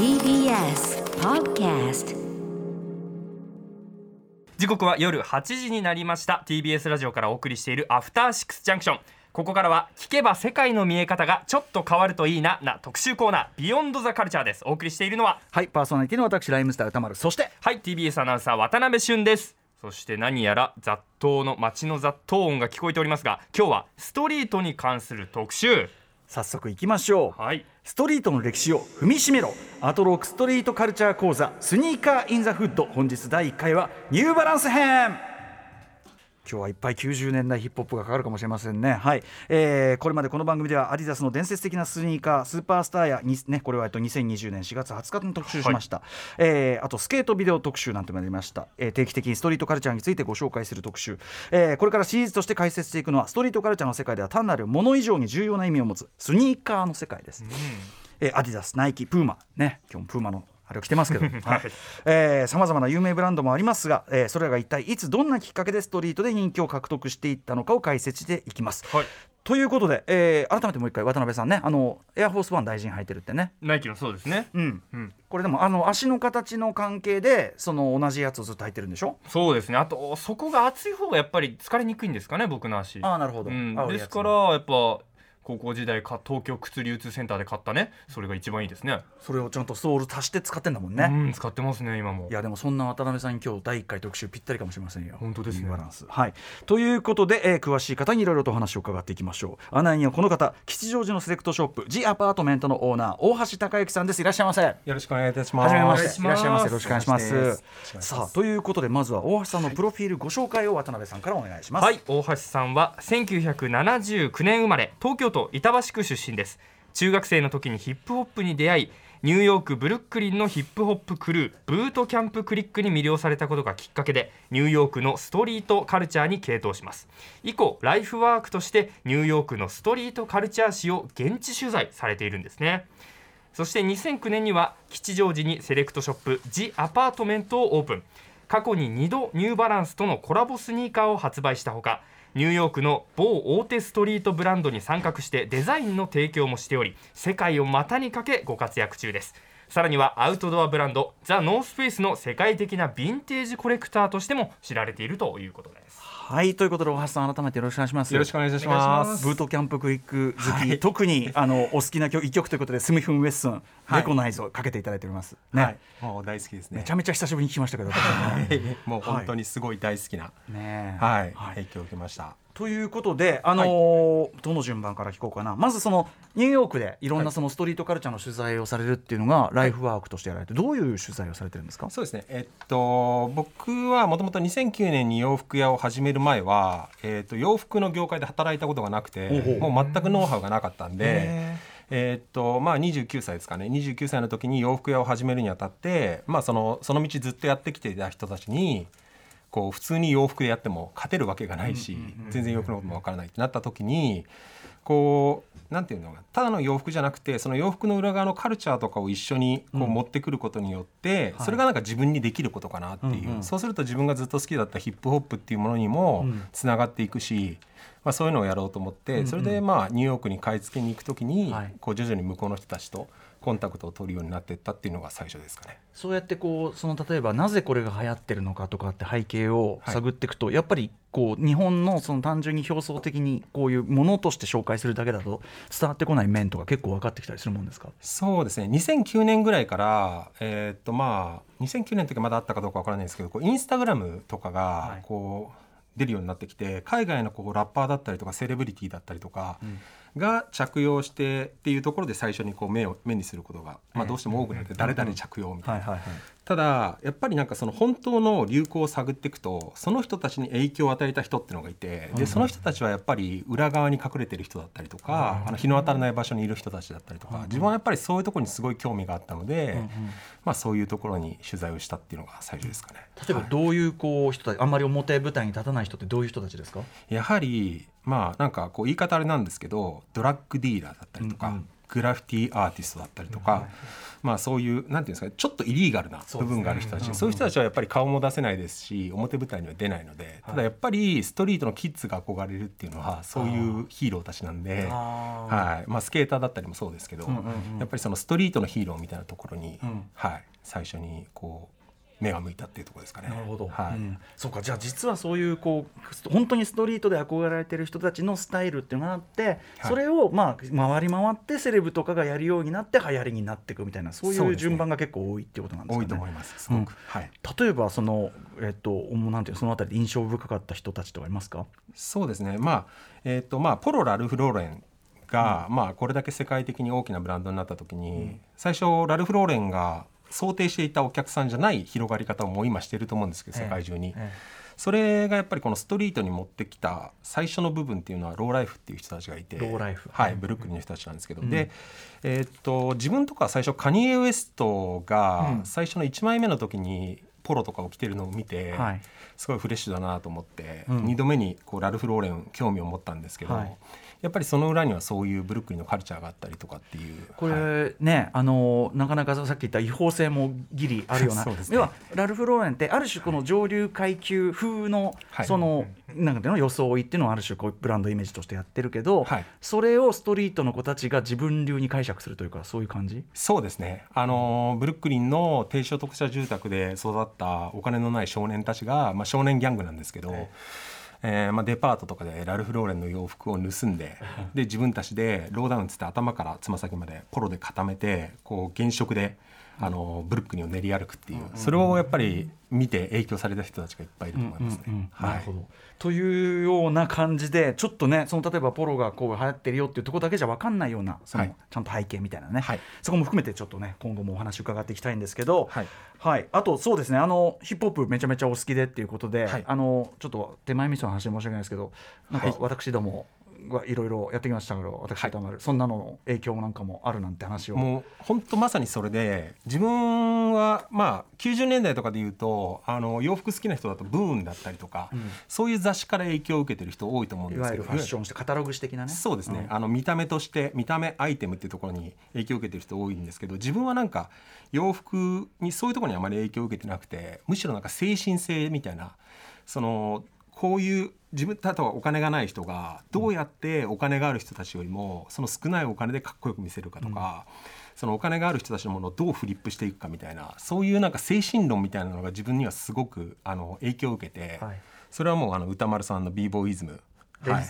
TBS Podcast 時刻は夜8時になりました。TBS ラジオからお送りしているアフターシックスジャンクションここからは聞けば世界の見え方がちょっと変わるといいなな特集コーナービヨンドザカルチャーです。お送りしているのははいパーソナリティの私ライムスター歌丸。そしてはい TBS アナウンサー渡辺俊です。そして何やら雑踏の街の雑踏音が聞こえておりますが今日はストリートに関する特集早速いきましょう。はい。ストリートの歴史を踏みしめろ。アトロックストリートカルチャー講座スニーカーインザフッド。本日第1回はニューバランス編今日はいっぱい90年代ヒップホップがかかるかもしれませんね。はい、えーこれまでこの番組ではアディダスの伝説的なスニーカースーパースターやにねこれはえっと2020年4月20日の特集しました。えーあとスケートビデオ特集なんてもやりました。えー定期的にストリートカルチャーについてご紹介する特集。えーこれからシリーズとして解説していくのはストリートカルチャーの世界では単なるもの以上に重要な意味を持つスニーカーの世界です。えーアディダス、ナイキ、プーマ、ね、今日もプーマのあれを着てますけど、さまざまな有名ブランドもありますが、えーそれらが一体いつどんなきっかけでストリートで人気を獲得していったのかを解説していきます。はい。ということで、えー改めてもう一回渡辺さんねあのエアフォースワン大臣履いてるってね。ナイキのそうですね。うん、うん。これでもあの足の形の関係でその同じやつをずっと履いてるんでしょ？そうですね。あとそこが厚い方がやっぱり疲れにくいんですかね僕の足。ああなるほど、うん。ですからやっぱ高校時代か東京靴流通センターで買ったねそれが一番いいですねそれをちゃんとソール足して使ってんだもんね、うん使ってますね今もいやでもそんな渡辺さんに今日第1回特集ぴったりかもしれませんよ。本当ですねバランス。はい。ということで、えー詳しい方にいろいろとお話を伺っていきましょう。案内人はこの方、吉祥寺のセレクトショップ、ジアパートメントのオーナー、大橋孝之さんです。いらっしゃいませ。はよろしくお願いいたします。じめまして。いらっしゃいませ。よろしくお願いします。さあ、ということで、まずは大橋さんのプロフィールご紹介を渡辺さんからお願いします。はい大橋さんは1979年生まれ東京都板橋区出身です。中学生の時にヒップホップに出会いニューヨークブルックリンのヒップホップクルーブートキャンプクリックに魅了されたことがきっかけでニューヨークのストリートカルチャーに傾倒します。以降ライフワークとしてニューヨークのストリートカルチャー史を現地取材されているんですね。そして2009年には吉祥寺にセレクトショップジ・アパートメントをオープン。過去に2度ニューバランスとのコラボスニーカーを発売したほかニューヨークの某大手ストリートブランドに参画してデザインの提供もしており世界を股にかけご活躍中です。さらにはアウトドアブランドザ・ノースフェイスの世界的なヴィンテージコレクターとしても知られているということです。はい、ということで、大橋さん、改めてよろしくお願いします。よろしくお願いします。ブートキャンプクリック好き、特にあのお好きな曲一曲ということでスミフン・ウェッソン、はい。レコナイズをかけていただいております。ね、はい、もう大好きですね。めち。ゃめちゃ久しぶりに聞きましたけど、私はねもう本当にすごい大好きな、ね。はい、はい。影響を受けました。ということで、あのーどの順番から聞こうかな。まずそのニューヨークでいろんはないそのストリートカルチャーの取材をされるっていうのがライフワークとしてやられてどういう取材をされてるんですか？そうですね。えっと僕はもともと2009年に洋服屋を始める前は、えっと洋服の業界で働いたことがなくて、もう全くノウハウがなかったんで。へえーっとまあ、29歳ですかね。29歳の時に洋服屋を始めるにあたって、まあ、そのその道ずっとやってきていた人たちにこう普通に洋服でやっても勝てるわけがないし、全然洋服のこともわからないってなった時にこうなんていうのただの洋服じゃなくてその洋服の裏側のカルチャーとかを一緒にこう持ってくることによって、はい。それがなんか自分にできることかなっていう、そうすると自分がずっと好きだったヒップホップっていうものにもうん。つながっていくし、まあ、そういうのをやろうと思って、それでまあニューヨークに買い付けに行く時に、はい。こう徐々に向こうの人たちとコンタクトを取るようになっていったっていうのが最初ですかね。そうやってこうその例えばなぜこれが流行ってるのかとかって背景を探っていくと、やっぱりこう日本のその単純に表層的にこういうものとして紹介するだけだと伝わってこない面とか結構分かってきたりするもんですか？そうですね。2009年ぐらいから、えーっとまあ、2009年の時はまだあったかどうかわからないですけどこうインスタグラムとかはがい。こう出るようになってきて海外のこうラッパーだったりとかセレブリティだったりとかが着用してっていうところで最初にこう目を目にすることが、まあ、どうしても多くなって誰々着用みたいな。ただやっぱりなんかその本当の流行を探っていくとその人たちに影響を与えた人っていうのがいてでその人たちはやっぱり裏側に隠れてる人だったりとかあの日の当たらない場所にいる人たちだったりとか自分はやっぱりそういうところにすごい興味があったのでまあそういうところに取材をしたっていうのが最初ですかね。例えばどういうこう人たちあんまり表舞台に立たない人ってどういう人たちですか？やはりまあなんかこう言い方あれなんですけどドラッグディーラーだったりとか、うんうん。グラフィティアーティストだったりとか、まあ、そういうなんていうんですかねちょっとイリーガルな部分がある人たち。そう,、いう人たちはやっぱり顔も出せないですし表舞台には出ないのでただやっぱりストリートのキッズが憧れるっていうのはそういうヒーローたちなんで、はい。まあ、スケーターだったりもそうですけど、やっぱりそのストリートのヒーローみたいなところに、はい、最初にこう目が向いたっていうところですかね。なるほど。はい。うん、そうか、じゃあ実はそういうこう本当にストリートで憧れられてる人たちのスタイルっていうのがあって、はい、それをまあ回り回ってセレブとかがやるようになって流行りになっていくみたいなそういう順番が結構多いっていうことなんですかね。多いと思います。すごく。うん、はい。例えばそのえっとなんていうそのあたり印象深かった人たちとかいますか？そうですね。まあえっ、とまあポロラルフローレンが、うん、まあこれだけ世界的に大きなブランドになった時に、最初ラルフローレンが想定していたお客さんじゃない広がり方をもう今してると思うんですけど世界中に、ええ、それがやっぱりこのストリートに持ってきた最初の部分っていうのはローライフっていう人たちがいてローライフ。はい、ブルックリンの人たちなんですけど、うん、で、えー、っと自分とか最初カニエ・ウエストが最初の1枚目の時にポロとかを着てるのを見て、はい、すごいフレッシュだなと思って、うん、2度目にこうラルフ・ローレン興味を持ったんですけど、はいやっぱりその裏にはそういうブルックリンのカルチャーがあったりとかっていう。これ、はい、ねあのなかなかさっき言った違法性もギリ あるような。ね、はラルフ・ローレンってある種この上流階級風の、はい、その、なんかの装いっていうのはある種こうブランドイメージとしてやってるけど、はい、それをストリートの子たちが自分流に解釈するというかそういう感じ？そうですね。あのブルックリンの低所得者住宅で育ったお金のない少年たちが、まあ、少年ギャングなんですけど、えーまあ、デパートとかでラルフ・ローレンの洋服を盗んでで自分たちでローダウンつって頭からつま先までポロで固めてこう原色であのブルックリンを練り歩くっていうそれをやっぱり見て影響された人たちがいっぱいいると思いますね。というような感じでちょっとねその例えばポロがこう流行ってるよっていうところだけじゃ分かんないようなその、ちゃんと背景みたいなね、はい、そこも含めてちょっとね今後もお話伺っていきたいんですけど、はい、はい、あとそうですね。あのヒップホップめちゃめちゃお好きでっていうことで、はい、あのちょっと手前味噌の話で申し訳ないですけどなんか私ども、はい。ろい。ろやってきましたけど私歌丸、はい、そんなのの影響なんかもあるなんて話をもう本当まさにそれで自分はまあ90年代とかでいうとあの洋服好きな人だとブーンだったりとか、うん、そういう雑誌から影響を受けてる人多いと思うんですけど。いわゆるファッションしてカタログ史的なね。そうですね、うん、あの見た目として見た目アイテムっていうところに影響を受けてる人多いんですけど自分はなんか洋服にそういうところにあまり影響を受けてなくてむしろなんか精神性みたいなそのこういう自分例えばお金がない人がどうやってお金がある人たちよりもその少ないお金でかっこよく見せるかとか、うん、そのお金がある人たちのものをどうフリップしていくかみたいなそういうなんか精神論みたいなのが自分にはすごくあの影響を受けて、はい、それはもうあの歌丸さんの b ボーイズムはい、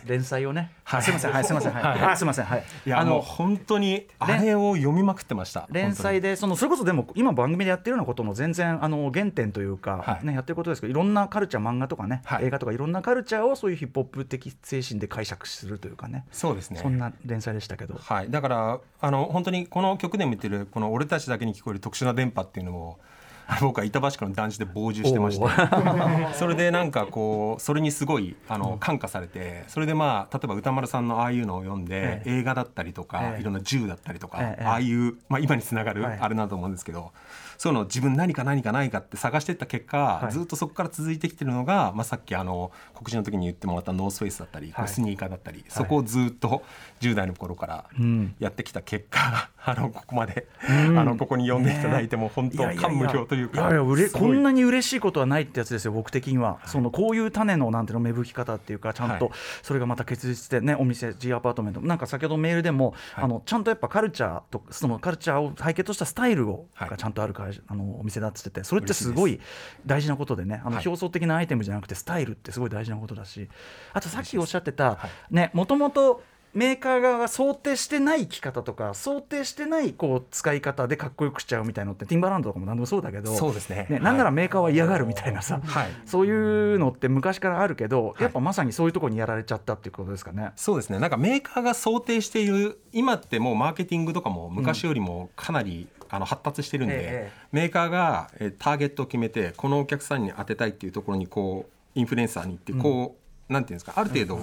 連載をね、はい、すみません、はい、すみません、はい、はい、すみません、はい、いや、あの本当にあれを読みまくってました。連載で、そのそれこそでも、今番組でやってるようなことの全然あの原点というか、はい、ね、やってることですけど、いろんなカルチャー、漫画とかね、はい、映画とかいろんなカルチャーをそういうヒップホップ的精神で解釈するというかね。そうですね。そんな連載でしたけど。はい、だから、あの本当にこの曲で見てる、この俺たちだけに聞こえる特殊な電波っていうのを。僕は板橋区の団地で傍受してまして。それでなんかこうそれにすごいあの感化されてそれでまあ例えば歌丸さんのああいうのを読んで映画だったりとかいろんな銃だったりとかああいうまあ今につながるあれだと思うんですけどそういうの自分何か何かないかって探していった結果、はい、ずっとそこから続いてきてるのが、まあ、さっきあの告知の時に言ってもらったノースフェイスだったり、はい、スニーカーだったり、そこをずっと10代の頃からやってきた結果、うん、あのここまで、うん、あのここに呼んでいただいても本当感無量というか。こんなに嬉しいことはないってやつですよ僕的には、はい、そのこういう種のなんていうの芽吹き方っていうかちゃんとそれがまた結実してねお店 G アパートメントなんか先ほどメールでも、あのちゃんとやっぱカルチャーとそのカルチャーを背景としたスタイルを、がちゃんとある会あのお店だっつっててそれってすごい大事なことでねあの表層的なアイテムじゃなくてスタイルってすごい大事なことだしあとさっきおっしゃってたねもともとメーカー側が想定してない着方とか想定してないこう使い方でかっこよくしちゃうみたいのってティンバーランドとかも何でもそうだけどそうですね。ねなんならメーカーは嫌がるみたいなさ、はい、そういうのって昔からあるけど、やっぱまさにそういうところにやられちゃったっていうことですかね。そうですね。なんかメーカーが想定している今ってもうマーケティングとかも昔よりもかなり、あの発達してるんで、ええ、メーカーが、えターゲットを決めてこのお客さんに当てたいっていうところにこうインフルエンサーに行ってこう、うん、なんていうんですかある程度、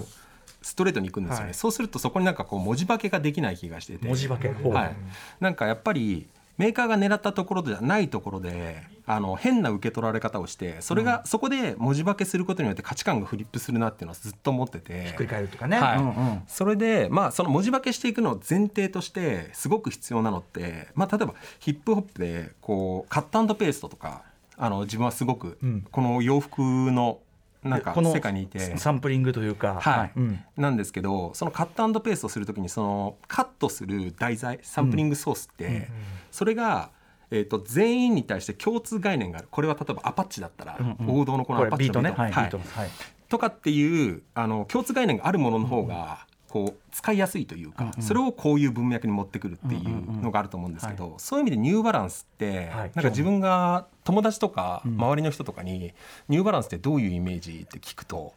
ストレートに行くんですよね、はい、そうするとそこになんかこう文字化けができない気がしてて。文字化け、はい、なんかやっぱりメーカーが狙ったところじゃないところであの変な受け取られ方をしてそれが、そこで文字化けすることによって価値観がフリップするなっていうのはずっと思ってて。ひっくり返るとかね、はい。うんうんそれで、まあ、その文字化けしていくのを前提としてすごく必要なのって、まあ、例えばヒップホップでこうカットペーストとかあの自分はすごくうん。この洋服のなんかこの世界にいて。サンプリングというか、はい。うん。なんですけどそのカットペーストするときにそのカットする題材サンプリングソースって、それが、えー、と全員に対して共通概念がある。これは例えばアパッチだったら、うんうん。王道のこのこアパッチのれビートはい。とかっていうあの共通概念があるものの方が、こう使いやすいというか、それをこういう文脈に持ってくるっていうのがあると思うんですけど、そういう意味でニューバランスって、はい。なんか自分が友達とかうん。周りの人とかに、ニューバランスってどういうイメージって聞くと、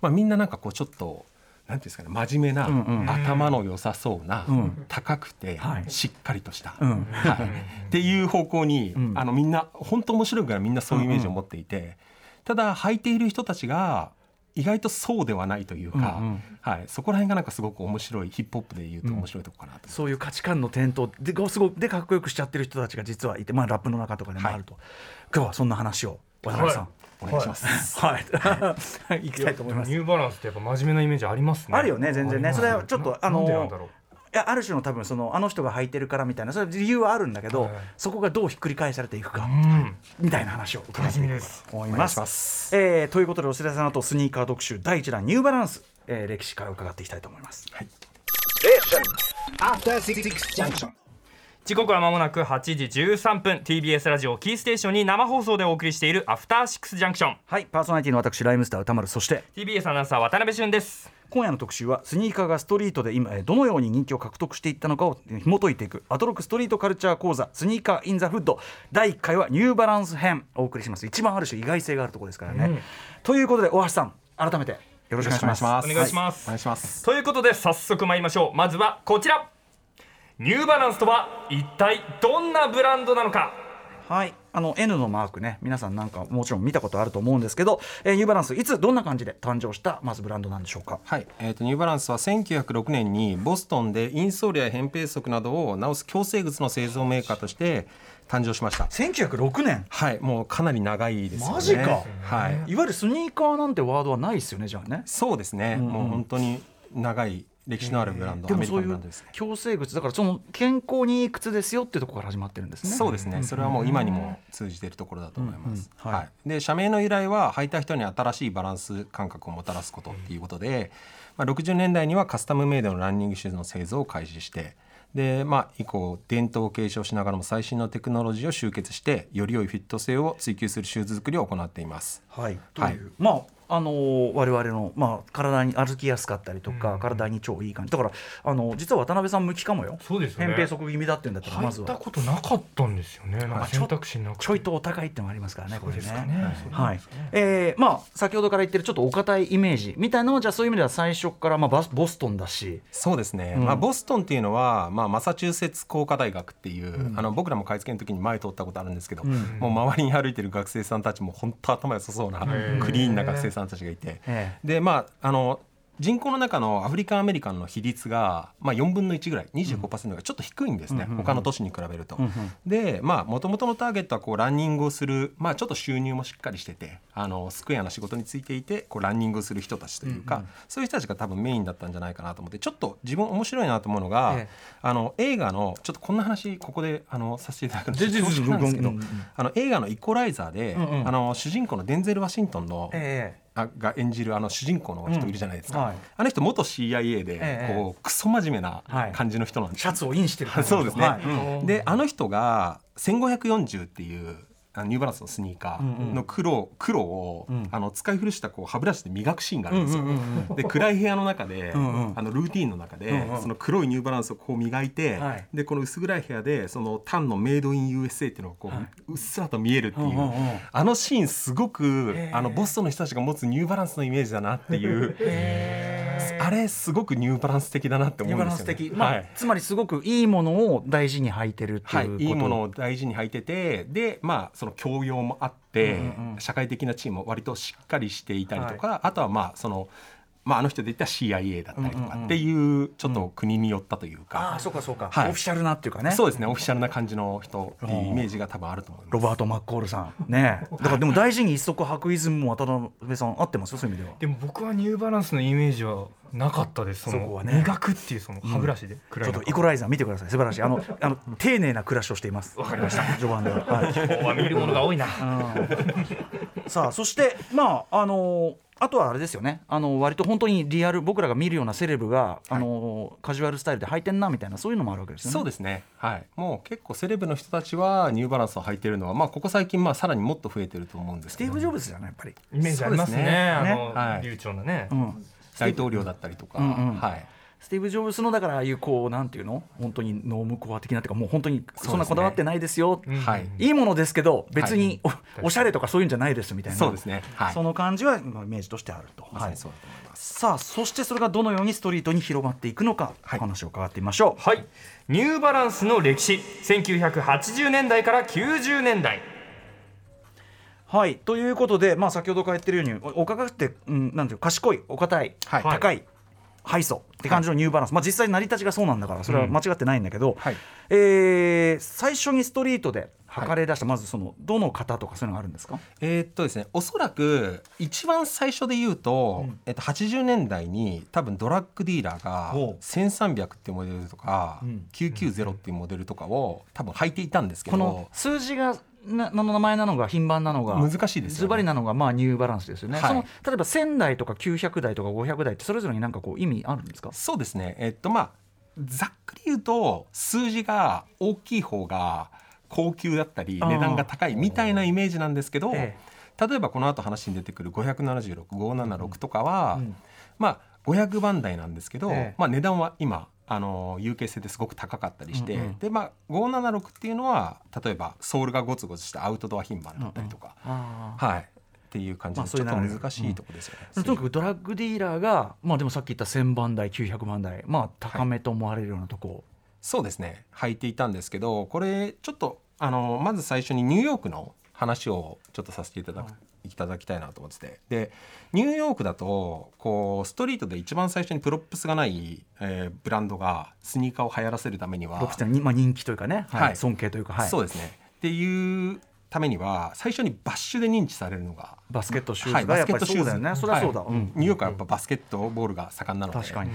まあ、みんななんかこうちょっと。なんていうんですかね、真面目な、うんうん。頭の良さそうな、うん。高くて、はい。しっかりとした、うん。はい、っていう方向に、うん。あのみんな本当面白いからみんなそういうイメージを持っていて、ただ履いている人たちが意外とそうではないというか、うんうん。はい、そこら辺がなんかすごく面白いヒップホップで言うと面白いところかなと、そういう価値観の転倒ですごくでかっこよくしちゃってる人たちが実はいて、まあ、ラップの中とかでもあると、今日はそんな話を渡辺さん、お願いします。はい、行きたいと思います。ニ。ューバランスってやっぱ真面目なイメージありますね。あるよね全然ね。それはちょっとあのいやある種の多分そのあの人が履いてるからみたいなそれは理由はあるんだけど、はいそこがどうひっくり返されていくか、うん。みたいな話を伺っていこうと思います。ます。えーということでお知らせの後スニーカー特集第1弾ニューバランス、えー歴史から伺っていきたいと思います。Six Junction. 時刻は間もなく8時13分 TBS ラジオキーステーションに生放送でお送りしているアフターシックスジャンクション。はいパーソナリティの私ライムスター歌丸そして TBS アナウンサー渡辺俊です今夜の特集はスニーカーがストリートで今えーどのように人気を獲得していったのかをえー紐解いていく。アトロックストリートカルチャー講座スニーカーインザフッド。第1回はニューバランス編お送りします。一番ある種意外性があるところですからね、うん。ということで大橋さん改めてよろしくお願いします。お願いします。お願いします。ということで早速参りましょう。まずはこちら。ニューバランスとは一体どんなブランドなのか。はい、あの N のマークね。皆さんなんかもちろん見たことあると思うんですけど、えーニューバランスいつどんな感じで誕生したまずブランドなんでしょうか？はい、えー、とニューバランスは1906年にボストンでインソールや扁平足などを直す矯正靴の製造メーカーとして誕生しました。1906年？はい、もうかなり長いですよね。マジか。はい、いわゆるスニーカーなんてワードはないですよねじゃあね。そうですね、んうん。もう本当に長い歴史のあるブランド、アメリカでもそういうのブランドです。ね。矯正靴だからその健康にいい靴ですよっていうところから始まってるんですね。そうですね、それはもう今にも通じているところだと思います。うんうん。はい。はい、で社名の由来は履いた人に新しいバランス感覚をもたらすことっていうことで、まあ、60年代にはカスタムメイドのランニングシューズの製造を開始してで、まあ、以降伝統を継承しながらも最新のテクノロジーを集結してより良いフィット性を追求するシューズ作りを行っています。はい、という、まああのー我々の、まあ、体に歩きやすかったりとか、体に超いい感じ。だからあの実は渡辺さん向きかもよ。そうですよね。扁平足気味だっていうんだったらまず入ったはことなかったんですよね。なんか選択肢なくて。ちょいとお高いってのもありますからねこれね。そうですかね。はい。えーまあ先ほどから言ってるちょっとお堅いイメージみたいなのはじゃあそういう意味では最初から、まあ、バスボストンだし。そうですね、うん。まあ、ボストンっていうのは、まあ、マサチューセッツ工科大学っていう、あの僕らも買い付けの時に前通ったことあるんですけど、ん。もう周りに歩いてる学生さんたちも本当頭良さそうなー。クリーンな学生さんたちがいて、えでまああの人口の中のアフリカンアメリカンの比率が、まあ、4分の1ぐらい25%がちょっと低いんですね、他の都市に比べると。うんうん。でまあもともとのターゲットはこうランニングをする、まあ、ちょっと収入もしっかりしててあのスクエアな仕事についていてこうランニングをする人たちというか、そういう人たちが多分メインだったんじゃないかなと思ってちょっと自分面白いなと思うのが、ええ。あの映画のちょっとこんな話ここであのさせていただくの全然恐縮なんですけど、うんうんうん。あの映画の「イコライザーで」うんうん。あの主人公のデンゼル・ワシントンの、えあが演じるあの主人公の人いるじゃないですか、うんはい。あの人元 CIA で、ええこうクソ真面目なはい感じの人なんですシャツをインしてる そうですね、はい。うんであの人が1540っていうあのニューバランスのスニーカーの黒,、黒を、うんあの使い古したこう歯ブラシで磨くシーンがあるんですよ。うんうんうんで暗い部屋の中で、うんうんあのルーティーンの中で、うんうんその黒いニューバランスをこう磨いて、はいでこの薄暗い部屋でそのタンのメイドイン USA っていうのがこう、はいうっすらと見えるっていう、うんうんうんあのシーンすごくあのボストンの人たちが持つニューバランスのイメージだなっていうあれすごくニューバランス的だなって思ニューうんですよね。バランス的、まあはいつまりすごくいいものを大事に履いてるってはいいうこと、い。いものを大事に履いててでまあその教養もあって、うんうん社会的な地位も割としっかりしていたりとか、あとはまあそのまあ、あの人で言ったら CIA だったりとかっていうちょっと国によったというか、ああそうかそうか、はい。オフィシャルなっていうかね。そうですね。オフィシャルな感じの人っていうイメージが多分あると思います。ロバート・マッコールさん。ね だからでも大事に一足履くイズムも渡辺さん合ってますよそういう意味ではでも僕はニューバランスのイメージはなかったです。そこはね。磨くっていうその歯ブラシで。ちょっとイコライザー見てください。素晴らしい。あの あの丁寧な暮らしをしています。わかりました。序盤では、はい。今日は見るものが多いな。さあそしてまああのあとはあれですよね。あの割と本当にリアル僕らが見るようなセレブが、あのカジュアルスタイルで履いてんなみたいなそういうのもあるわけですよね。そうですね、はい、もう結構セレブの人たちはニューバランスを履いてるのは、まあ、ここ最近まあさらにもっと増えてると思うんですけど。スティーブ・ジョブズじゃないやっぱり。イメージありますねねあの、ねはい。流暢なね、うん。大統領だったりとか、うんうん。はい、スティーブ・ジョブズのだからああいうこうなんていうの？本当にノームコア的なっていうかもう本当にそんなこだわってないですよ、うん。はい。いいものですけど別にお,、おしゃれとかそういうんじゃないですみたいな。そうですね、はい、その感じはまあイメージとしてあると。はいまさにそうだと思います。さあそしてそれがどのようにストリートに広まっていくのか、はい。お話を伺ってみましょう。はい。ニューバランスの歴史。1980年代から90年代はい。ということで、まあ、先ほどから言ってるようにおお高くて、うん、なんていうか賢いお堅い、はい。高いハイソって感じのニューバランス、まあ、実際成り立ちがそうなんだからそれは間違ってないんだけど、はい。えー最初にストリートで履かれ出した、まずそのどの型とかそういうのがあるんですか？えーっとですね、おそらく一番最初で言うと、えっと、80年代に多分ドラッグディーラーがほう。1300っていうモデルとか、うん。990っていうモデルとかを多分履いていたんですけこのど数字がなの名前なのが品番なのが難しいですズバリなのがまあニューバランスですよね、はい。その例えば1000台とか900台とか500台ってそれぞれになんかこう意味あるんですか？そうですね。えっとまあざっくり言うと数字が大きい方が高級だったり値段が高いみたいなイメージなんですけど、え例えばこの後話に出てくる576576とかは、うん。まあ500番台なんですけど、ええ。まあ、値段は今あの有形性ですごく高かったりして、うんうん。でまあ576っていうのは例えばソールがゴツゴツしたアウトドア品番だったりとか、あー。はいっていう感じまあでちょっと難しいとこですよね。とにかくドラッグディーラーが、まあ、でもさっき言った1000番台900番台、まあ、高めと思われるようなとこ、そうですね。履いていたんですけどこれちょっとあのまず最初にニューヨークの話をちょっとさせていただく、い、ただきたいなと思ってて。でニューヨークだとこうストリートで一番最初にプロップスがない、えーブランドがスニーカーを流行らせるためには。プロップスに、まあ、人気というかね、はい。はい。尊敬というか、はい、そうですね。っていうためには最初にバッシュで認知されるのが。バスケットシューはい。ズがやっぱりバスケットシューズ。そうだよね、それはそうだ、はいうん。ニューヨークはやっぱバスケットボールが盛んなので。確かに、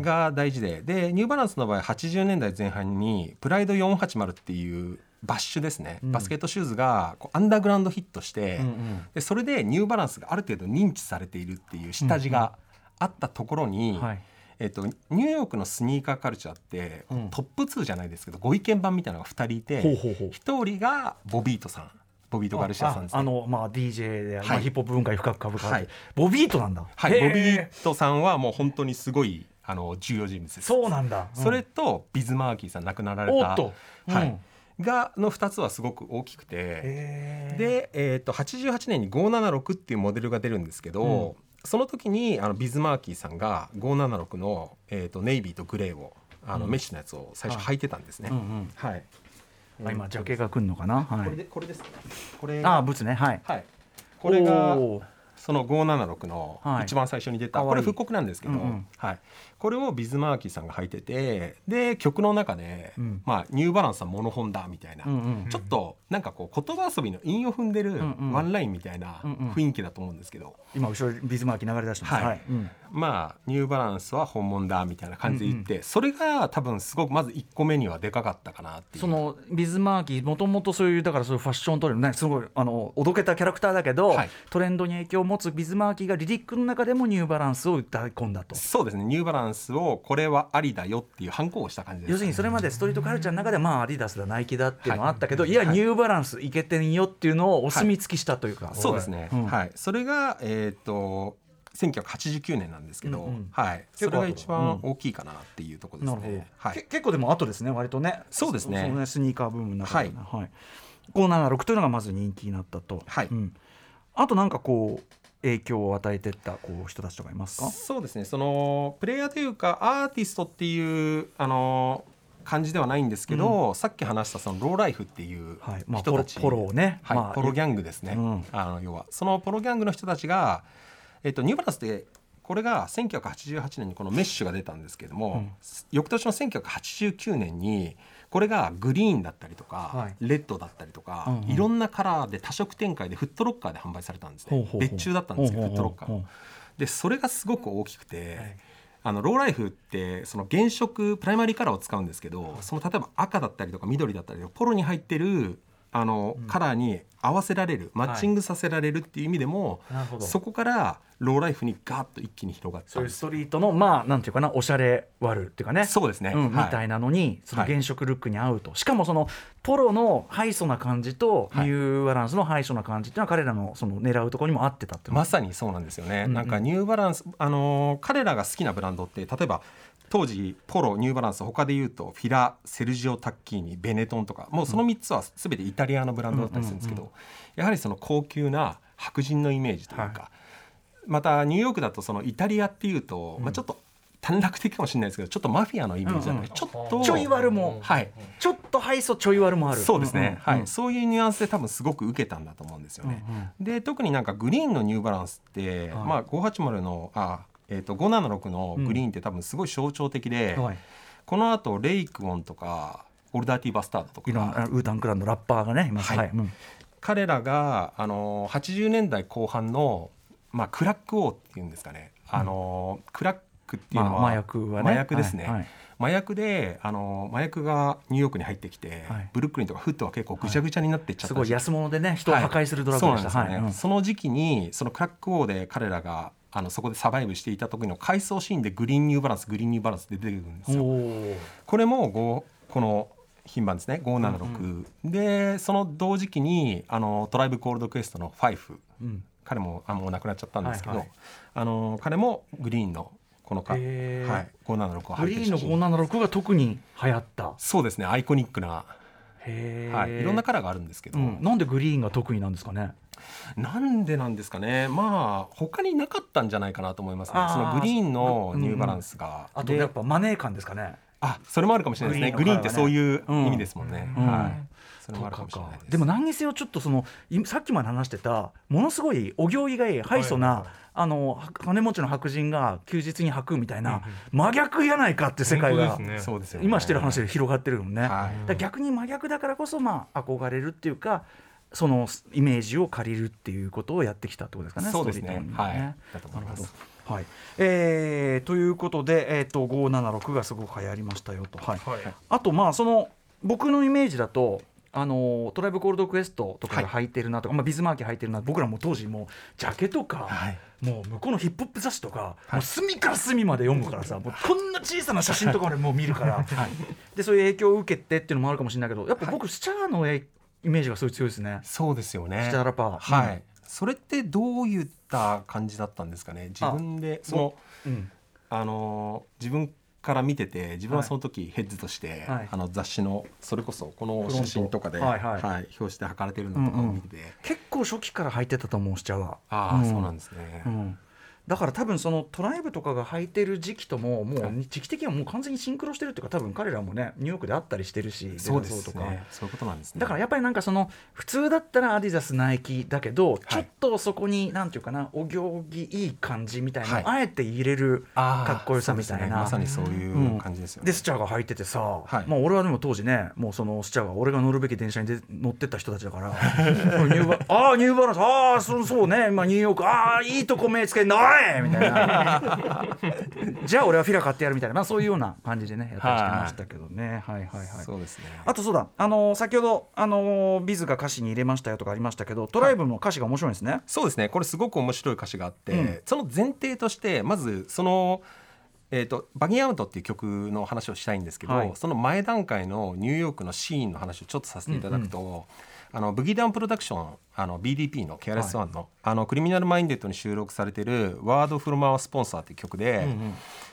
が大事で。でニューバランスの場合80年代前半にプライド480っていうバッシュですね、うん。バスケットシューズがこうアンダーグラウンドヒットして、うんうん。でそれでニューバランスがある程度認知されているっていう下地があったところに、はい。えっと、ニューヨークのスニーカーカルチャーって、うん。トップ2じゃないですけどご意見番みたいなのが2人いてほうほうほう1人がボビートさんボビート・ガルシアさんですね。ああの、まあ、DJ で、まあ、はい。ヒップホップ文化に深く株かはい。ボビートなんだ、はい、ボビートさんはもう本当にすごいあの重要人物です。そうなんだ、うん。それとビズ・マーキーさん亡くなられた、おっと、はい。うんがの2つはすごく大きくて。で、えー、と88年に576っていうモデルが出るんですけど、その時にあのビズ・マーキーさんが576の、えー、とネイビーとグレーをあの、うん。メッシュのやつを最初履いてたんですね。うんうん。はい、あ今ジャケが来るのかな、はい、これでこれですね。これああブツね。はい。はい。これがその576のはい。一番最初に出た、かわいい。これ復刻なんですけど、うんうん。はい、これをビズマーキーさんが履いててで曲の中で、うん。まあ、ニューバランスはモノホンだみたいな、うんうんちょっとなんかこう言葉遊びの韻を踏んでるんうんワンラインみたいなうんうん。雰囲気だと思うんですけど、今後ろにビズマーキー流れ出してます。はい。うん。まあニューバランスは本物だみたいな感じで言って、それが多分すごくまず1個目にはでかかったかなっていう。そのビズマーキーもともとそういうだからそういうファッショントレンドねすごいあのおどけたキャラクターだけど、はい。トレンドに影響を持つビズマーキーがリリックの中でもニューバランスを歌い込んだと。そうですね。ニューバランスをこれはありだよっていう反抗をした感じです、要するにそれまでストリートカルチャーの中ではまあアディダスだナイキだっていうのはあったけど、はい。い、やはいニューバランスいけてんよっていうのをお墨付きしたというか、そうですね、うんはい、それが、えー、と1989年なんですけど、うんうん。はい、それが一番大きいかなっていうところですなるほど、ね。はい、け結構でも後ですね割とね。そうですね。そのスニーカーブームの中で、ね。はい。576というのがまず人気になったと、はい。うん。あとなんかこう影響を与えてったこう人たちとかいますか？そうですね。そのプレイヤーというかアーティストっていうあの感じではないんですけど、さっき話したそのローライフっていうはい。まあ人たち、ポロポロをね。はい。まあポロギャングですね、うん。あの要は。そのポロギャングの人たちが、えっとニューバランスでこれが1988年にこのメッシュが出たんですけども、翌年の1989年にこれがグリーンだったりとか、はい。レッドだったりとか、いろんなカラーで多色展開でフットロッカーで販売されたんですね。別注だったんですよほうほうほう。フットロッカーの。でそれがすごく大きくて、はい。あのローライフってその原色プライマリーカラーを使うんですけどその例えば赤だったりとか緑だったりとかポロに入ってるあの、カラーに合わせられるマッチングさせられるっていう意味でも、なるほど。そこからローライフにガーッと一気に広がったそういうストリートのまあなんていうかなおしゃれ割るっていうかね。そうですね、うんはい。みたいなのにそのはい。原色ルックに合うと、しかもそのポロのハイソな感じとニはい。ューバランスのハイソな感じっていうのは彼らのその狙うところにも合ってたってまさにそうなんですよね、うんうんなん。かニューバランス、あのー彼らが好きなブランドって例えば当時ポロニューバランス他で言うとフィラセルジオ・タッキーニベネトンとかもうその3つは全てイタリアのブランドだったりするんですけど、うんやはりその高級な白人のイメージというか、またニューヨークだとそのイタリアっていうと、まあ、ちょっと短絡的かもしれないですけどちょっとマフィアのイメージだったり、うんうんちょっとちょい悪も。はい。ちょっとハイソちょい悪もある。そうですね、んんはい、そういうニュアンスで多分すごく受けたんだと思うんですよね。で特になんかグリーンのニューバランスって、はい。まあ、580のあ、えー、と576のグリーンって多分すごい象徴的で、はい。このあとレイクオンとかオルダーティーバスタードといろんなかウータンクランのラッパーがねいます、はい。はい。うん。彼らが、あのー80年代後半の、まあ、クラック王っていうんですかね、あのークラックっていうのは、まあ麻薬はね。麻薬ですね、はい。はい。麻薬で、あのー麻薬がニューヨークに入ってきて、はい。ブルックリンとかフットは結構ぐちゃぐちゃになっていっちゃった時期。すごい安物でね人を破壊するドラッグでした、そうなんですよね、はい。うん。その時期にそのクラック王で彼らがあのそこでサバイブしていた時の回想シーンでグリーンニューバランスグリーンニューバランスで出てくるんですよ。これもごこの品番ですね576、でその同時期にあのトライブコールドクエストのファイフ。うん。彼もあもう亡くなっちゃったんですけど、はいはい。あの彼もグリーンのこのか、はい、へー576をグリーンのてる写真576が特に流行った。そうですねアイコニックな、はい、いろんなカラーがあるんですけど、うん、なんでグリーンが得意なんですかね？なんでなんですかね。まあ他になかったんじゃないかなと思いますね。そのグリーンのニューバランスが、あとでやっぱマネー感ですかね。あそれもあるかもしれないですね。グリーンってそういう意味ですもんね、うん。はいそれもあるかもしれないでも何にせよちょっとそのいさっきまで話してたものすごいお行儀がいいハイソな、あのは金持ちの白人が休日に履くみたいな、真逆やないかって世界が、今してる話で広がってるのね、はい。逆に真逆だからこそまあ憧れるっていうかそのイメージを借りるっていうことをやってきたってことですかねそうですね。ストリートにはい。だと思いはい。えーということで、えー、と576がすごく流行りましたよと、はい。はい。あとまあその僕のイメージだとあのトライブコールドクエストとかが履い。てるなとか、まあ、ビズマーキー履いてるな僕らも当時もうジャケとか、はい。もう向こうのヒップホップ雑誌とか、もう隅から隅まで読むからさもうこんな小さな写真とか俺もう見るから、でそういう影響を受けてっていうのもあるかもしれないけどやっぱ僕、スチャーのイメージがすごい強いですね。そうですよね。スチャーラパー。はい、それってどういった感じだったんですかね？自分でそのうん。あのー自分から見てて自分はその時ヘッズとして、はい。あの雑誌のそれこそこの写真とかで、フロントはい。はい表紙で履かれてるのとかを見てて、結構初期から履いてたと思うスチャーは。あ。あ、うん。そうなんですね、うんだから多分そのトライブとかが履いてる時期とももはう時期的にはもう完全にシンクロしてるっていうか多分彼らもねニューヨークで会ったりしてるしそうですね。そういうことなんですね。だからやっぱりなんかその普通だったらアディダスナイキだけど、い。ちょっとそこになんていうかなお行儀いい感じみたいな、はい。あえて入れるかっこよさみたいな、ね。まさにそういう感じですよね、でスチャーが履いててさ、はい。まあ俺はでも当時ねもうそのスチャーが俺が乗るべき電車にで乗ってった人たちだから。ニューバああニューバランスああそうそうね、まあ、ニューヨークああいいとこ目つけんなみたいな。じゃあ俺はフィラ買ってやるみたいな、まあ、そういうような感じでねやったりしてましたけどね、はい、はいはいそうですね。あとそうだ、あのー先ほど、あのービズが歌詞に入れましたよとかありましたけどトライブの歌詞が面白いんですね。そうですね。これすごく面白い歌詞があって、うん。その前提としてまずその、えー、とバギーアウトっていう曲の話をしたいんですけど、はい。その前段階のニューヨークのシーンの話をちょっとさせていただくと、あのブギーダウンプロダクションあの BDP の KRS-One の,、あのクリミナルマインデッドに収録されてる「Word from Our Sponsor っていう曲で、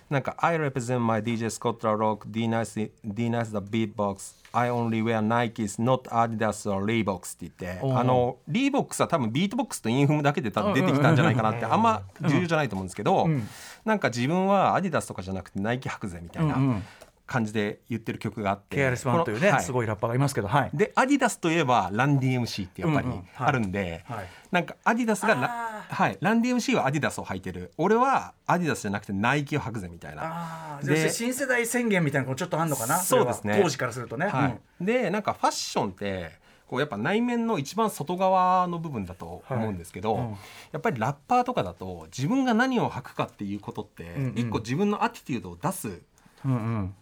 なんか「I represent my DJ Scott LaRock D nice D nice the beatbox I only wear Nikes not Adidas or Reeboks」って言ってあのリー。ボックスは多分ビートボックスと韻踏むだけで多分出てきたんじゃないかなってあんま重要じゃないと思うんですけど、なんか自分はアディダスとかじゃなくてナイキ履くぜみたいな、うんうん感じで言ってる曲があって。KRS-1 というね、このすごいラッパーがいますけどはい。でアディダスといえばランディ MC ってやっぱりうんうん。はい。あるんで、はい。なんかアディダスがラ,、はい、ランディ MC はアディダスを履いてる。俺はアディダスじゃなくてナイキを履くぜみたいな。でで新世代宣言みたいなのちょっとあんのかな？そうですね。当時からするとね、はい。でなんかファッションってこうやっぱ内面の一番外側の部分だと思うんですけど、はいうん。やっぱりラッパーとかだと自分が何を履くかっていうことってんうん一個自分のアティテュードを出すうんうん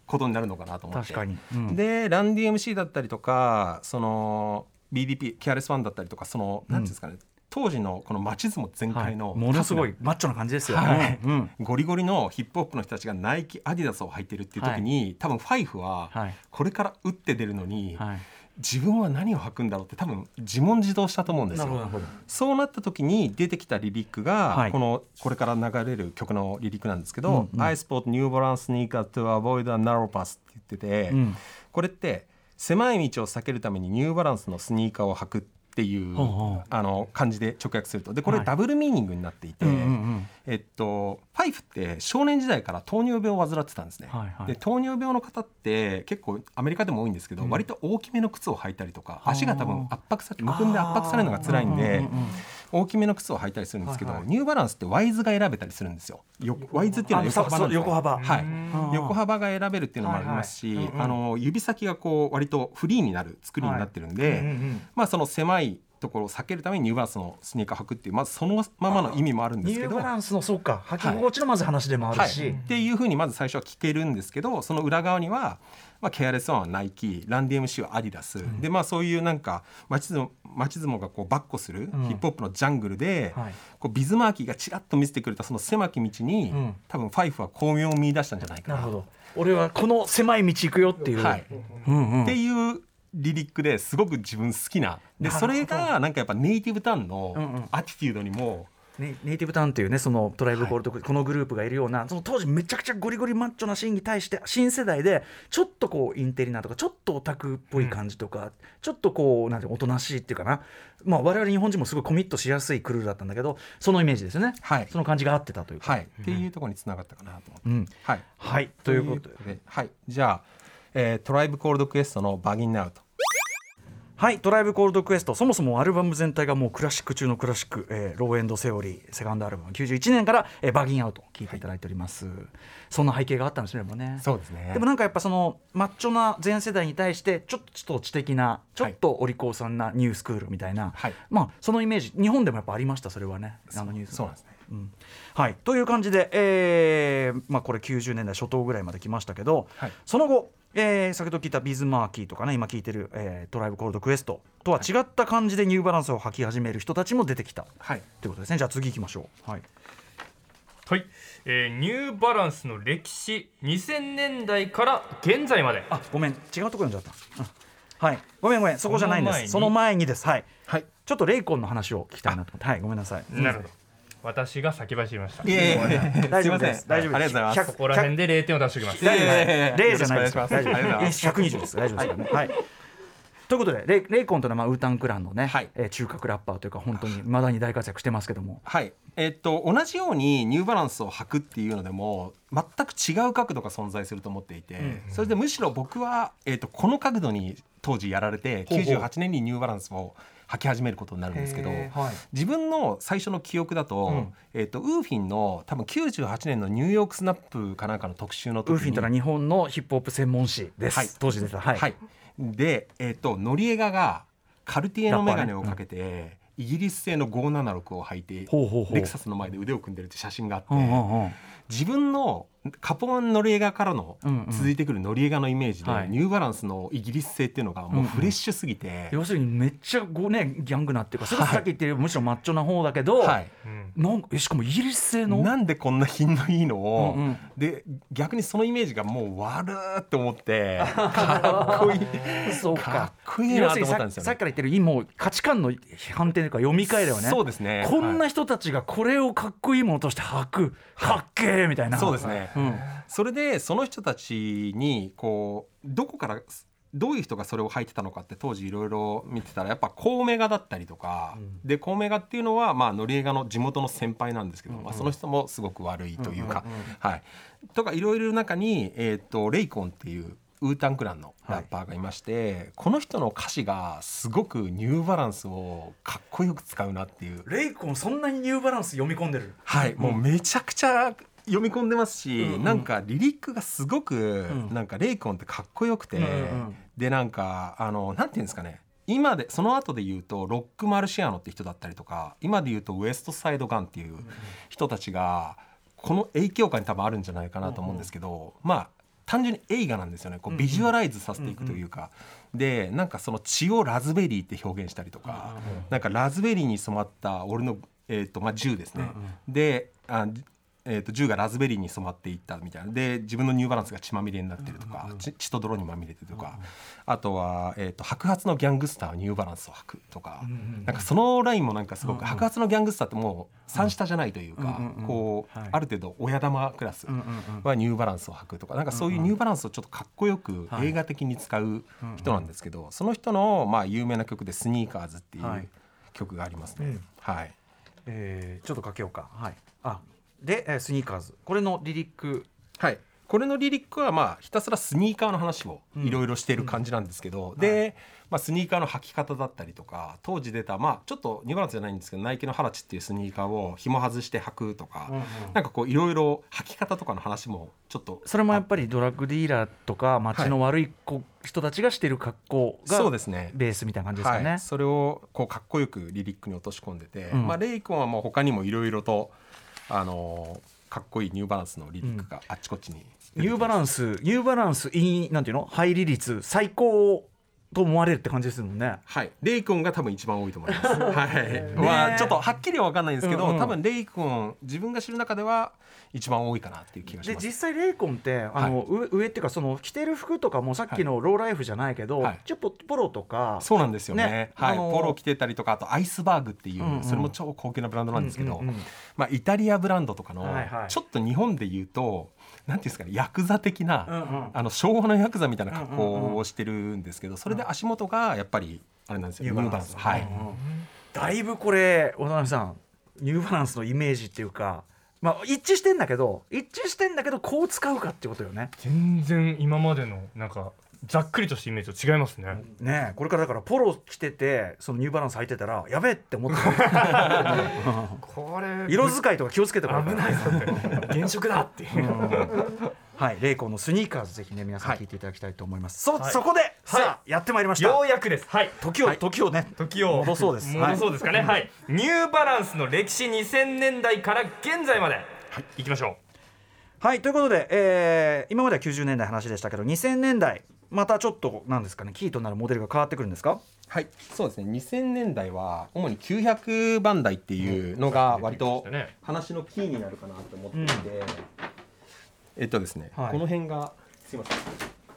ことになるのかなと思って。確かに、うん。でランディ MC だったりとかその BDP ケアレスファンだったりとかその何ていうんですかね、当時のこのマチズモ全はい。開の、ものすごいマッチョな感じですよ、はい。うん。うんゴリゴリのヒップホップの人たちがナイキアディダスを履いてるっていう時に、多分ファイフははい。これから打って出るのに、はい自分は何を履くんだろうって多分自問自答したと思うんですよ。そうなった時に出てきたリリックが、はい。このこれから流れる曲のリリックなんですけど「うんうん。I sport New Balance sneaker to avoid a narrow path」って言ってて、うん。これって狭い道を避けるためにニューバランスのスニーカーを履くっていう、あの感じで直訳すると。でこれはい。ダブルミーニングになっていて、うんうんうん。えっと、ファイフって少年時代から糖尿病を患ってたんですね、はいはい。で糖尿病の方って結構アメリカでも多いんですけど、割と大きめの靴を履いたりとか足が多分圧迫されむくんで圧迫されるのが辛いんで、うんうんうんうん大きめの靴を履いたりするんですけど、はいはい。ニューバランスってワイズが選べたりするんですよ。よワイズっていうのは横幅はい。うん。横幅が選べるっていうのもありますし、はいはい。うんうん。あの指先がこう割とフリーになる作りになってるんで、うんうんまあその狭いところを避けるためにニューバランスのスニーカー履くっていうまずそのままの意味もあるんですけど。ニューバランスのそうか。履き心地のまず話でもあるし、はい、っていうふうにまず最初は聞けるんですけどその裏側には、まあ、ケアレスワンはナイキランディ MC はアディダス、でまあそういうなんかマチズモマチズモがこうバッコするヒうん。ップホップのジャングルで、はい。こうビズマーキーがちらっと見せてくれたその狭き道に、うん。多分ファイフは巧妙を見出したんじゃないかな。なるほど。俺はこの狭い道行くよっていう、はい。うんうん。っていうリリックですごく自分好きな。でそれがなんかやっぱネイティブタウンのうんうん。アティテュードにも、ネネイティブタウンというねそのトライブコールド、このグループがいるようなその当時めちゃくちゃゴリゴリマッチョなシーンに対して新世代でちょっとこうインテリなとかちょっとオタクっぽい感じとか、ちょっとこうなんていうのおとなしいっていうかな。まあ我々日本人もすごいコミットしやすいクルーだったんだけどそのイメージですよね、はい。その感じが合ってたというか、はい。っていうところにつながったかなと思って。うん、はい。はい。ということで。で。はい。じゃあ、えートライブコールドクエストのバギンアウトはい、ドライブコールドクエスト、そもそもアルバム全体がもうクラシック中のクラシック、えーローエンドセオリー、セカンドアルバム、91年から、えーバギンアウト、聴いていただいております。そんな背景があったんですね、でもね。そうですね。でもなんかやっぱそのマッチョな全世代に対してちょっとちょっと知的なちょっとお利口さんなニュースクールみたいな、はい。まあそのイメージ日本でもやっぱありましたそれはねあのニュースそうですね。うん。はい、という感じで、えーまあ、これ90年代初頭ぐらいまで来ましたけど、はい。その後、えー先ほど聞いたビズマーキーとかね今聞いてる、えートライブコールドクエストとは違った感じでニューバランスを履き始める人たちも出てきた。はい。ということですね。じゃあ次行きましょう。はい。はい、えーニューバランスの歴史2000年代から現在まで。あごめん。違うところに読んじゃった、うんはい。ごめんごめん。そこじゃないんです。その前にです。はい。はい。ちょっとレイコンの話を聞きたいなと思って。はい。ごめんなさい。なるほど私が先走りました。いえいえ大丈夫です大丈夫です。ありがとうございます。100ここら辺で0点を出しておきます。大じゃないです大丈夫ありがとうございます。120です。大丈夫です。はい。ということでレイレイコンというのはまあウータンクランのね、はい。えー中核ラッパーというか本当に未だに大活躍してますけども、はい。えっと同じようにニューバランスを履くっていうのでも全く違う角度が存在すると思っていて、それでむしろ僕は、えっとこの角度に当時やられてほうほう。98年にニューバランスを履き始めることになるんですけど、はい自分の最初の記憶だと,、うんえっとウーフィンの多分98年のニューヨークスナップかなんかの特集の時にウーフィンというのは日本のヒップホップ専門誌です。はい当時出た。はい。はい、で、えっとノリエガがカルティエの眼鏡をかけて、イギリス製の576を履いてレクサスの前で腕を組んでるって写真があって、うんうんうん。自分のカポアンノリエガからのうんうん。続いてくるノリエガのイメージで、はい。ニューバランスのイギリス製っていうのがもうフレッシュすぎて、要するにめっちゃこうねギャングなっていうか、それさっき言ってるむしろマッチョな方だけど、はい。うん。なんしかもイギリス製の？なんでこんな品のいいの？を、うんうん。で逆にそのイメージがもう悪ーって思って かっこいい。そうか。かっこいいなと思ったんですよね。ささっきから言ってる今もう価値観の反転というか読み替えだよね。そうですね。こんはない人たちがこれをかっこいいものとして履く。かっけえみたいな。そうですね、うん。それでその人たちにこうどこからどういう人がそれを履いてたのかって当時いろいろ見てたらやっぱコウメガだったりとか、でコウメガっていうのはまあノリエガの地元の先輩なんですけど、まあ、その人もすごく悪いというか、はい、とかいろいろ中に、えー、とレイコンっていうウータンクランのラッパーがいまして、この人の歌詞がすごくニューバランスをかっこよく使うなっていう。レイコンそんなにニューバランス読み込んでる？はい、もうめちゃくちゃ読み込んでますし、うんうん。なんかリリックがすごく、ん。なんかレイコンってかっこよくて、うんうんでなんかあのなんていうんですかね。今でその後で言うとロック・マルシアノって人だったりとか今で言うとウエスト・サイド・ガンっていう人たちがこの影響下に多分あるんじゃないかなと思うんですけど、まあ単純に映画なんですよね。こうビジュアライズさせていくというか、でなんかその血をラズベリーって表現したりとか、なんかラズベリーに染まった俺の、えーとまあ、銃ですね、であえー、と銃がラズベリーに染まっていったみたいな。で自分のニューバランスが血まみれになってるとか、血血と泥にまみれてるとか、あとは、えー、と白髪のギャングスターはニューバランスを履くとか、なんかそのラインもなんかすごく、白髪のギャングスターってもう三下じゃないというか、こう、はい。ある程度親玉クラスはニューバランスを履くとか。なんかそういうニューバランスをちょっとかっこよくはい。映画的に使う人なんですけど、その人のまあ有名な曲で「スニーカーズ」っていう曲がありますね。はい。えーちょっとかけようか。はい。あで、えースニーカーズ。これのリリック。はい、これのリリックはまあひたすらスニーカーの話をいろいろしてる感じなんですけど、で、まあ、スニーカーの履き方だったりとか当時出たまあちょっとニューバランスじゃないんですけどナイキのハラチっていうスニーカーを紐外して履くとか、なんかこういろいろ履き方とかの話もちょっと。それもやっぱりドラッグディーラーとか街の悪い子、人たちがしてる格好がそうですね。ベースみたいな感じですかね、はい、それをこうかっこよくリリックに落とし込んでて、うん。まあ、レイ君はもう他にもいろいろと、あのーかっこいいニューバランスのリリックがあっちこっちにニューバランスニューバランスいいなんていうの？入り率最高と思われるって感じですもんね。はい、レイ君が多分一番多いと思います。はい、まあちょっとはっきりは分かんないんですけど、うんうん。多分レイ君自分が知る中では一番多いかなっていう気がします。で実際レイコンってあの、上上っていうかその着てる服とかもさっきのローライフじゃないけど、はい。ちょっとポロとかそうなんですよね。ねはい、あのーポロ着てたりとか、あとアイスバーグっていう、うんうん。それも超高級なブランドなんですけど、うんうんうん。まあイタリアブランドとかの、はいはい。ちょっと日本で言うと、なんていうんですかね、ヤクザ的な、うんうんあの昭和のヤクザみたいな格好をしてるんですけど、それで足元がやっぱりあれなんですよ。ニューバランスはい。うんうんだいぶこれ渡辺さんニューバランスのイメージっていうかまあ一致してんだけど一致してんだけどこう使うかってことよね全然今までのなんかざっくりとしたイメージと違いますね、ねえこれからだからポロ着ててそのニューバランス履いてたらやべえって思ってる。これ色使いとか気をつけてもらう危ないぞって現職だっていう。はい、レイコンのスニーカーズぜひね皆さんはい聞いていただきたいと思います。そ、はい。そこで、さあやってまいりました。ようやくです。はい。時を、はい。時をね。時を。戻そうです。戻そうですかね。はい、ニューバランスの歴史2000年代から現在まで、はい、いきましょはいということで、えー今までは90年代の話でしたけど2000年代またちょっとなんですかねキーとなるモデルが変わってくるんですか？はい、そうですね。2000年代は主に900番台っていうのが割と話のキーになるかなと思っていて、えっとですね、はい。この辺がすいません。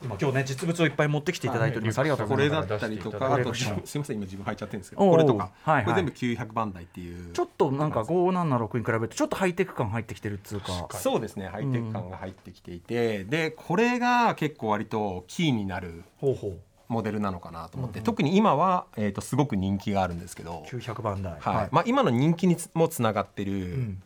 今今日ね実物をいっぱい持ってきていただいております、はいありがとうごこれざいます。だったりとか、あとすいません今自分入っちゃってるんですけど、これとか、はいはい。これ全部900番台っていう。ちょっとなんか576に比べるとちょっとハイテク感入ってきてるっつうか。そうですね、ハイテク感が入ってきていて、でこれが結構割とキーになるほうほうモデルなのかなと思って、特に今はえっ、とすごく人気があるんですけど。900番台。はい。まあ、今の人気につもつながってうるん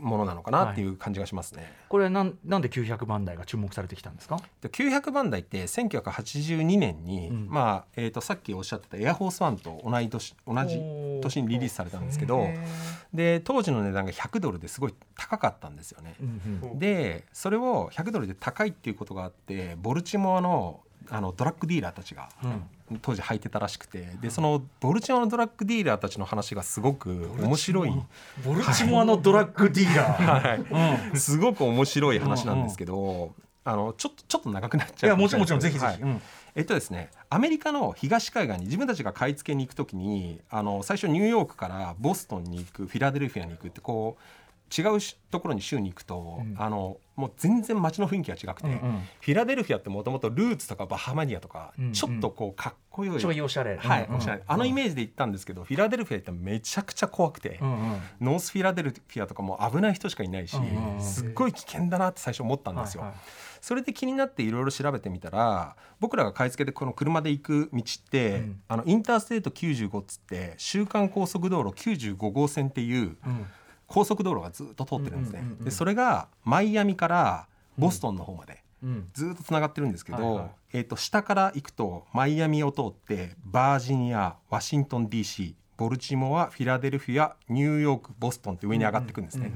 ものなのかなっていう感じがしますね。これなんなんで900番台が注目されてきたんですか？で900番台って1982年に、うん。まあえー、とさっきおっしゃってたエアフォースワンと同い年同じ年にリリースされたんですけどで当時の値段が100ドルですごい高かったんですよね。うんでそれを100ドルで高いっていうことがあってボルチモアのあのドラッグディーラーたちがうん当時履いてたらしくてでそのボルチモアのドラッグディーラーたちの話がすごく面白い。ボルチモアのドラッグディーラー、はい、すごく面白い話なんですけど、あのちょっとちょっと長くなっちゃういやもちろんもちろんぜひぜはい。ひ、うん。えっとですねアメリカの東海岸に自分たちが買い付けに行くときにあの最初ニューヨークからボストンに行くフィラデルフィアに行くってこう違うしところに州に行くと、うん。あのもう全然街の雰囲気が違くて、うんうん。フィラデルフィアってもともとルーツとかバハマニアとか、うんうん。ちょっとこうかっこよい、ちょいおしゃれはい、うんうん。おしゃれ。あのイメージで行ったんですけど、フィラデルフィアってめちゃくちゃ怖くて。うんうん。ノースフィラデルフィアとかも危ない人しかいないし、うんうんうん。すっごい危険だなって最初思ったんですよ。はいはい。それで気になっていろいろ調べてみたら僕らが買い付けでこの車で行く道って、うん。あのインターステート95っつって週間高速道路95号線っていううん高速道路がずっと通ってるんですね。でそれがマイアミからボストンの方まで、うん。ずっとつながってるんですけど、はいはい。えー、と下から行くとマイアミを通ってバージニアワシントン DC ボルチモアフィラデルフィアニューヨークボストンって上に上がっていくんですね。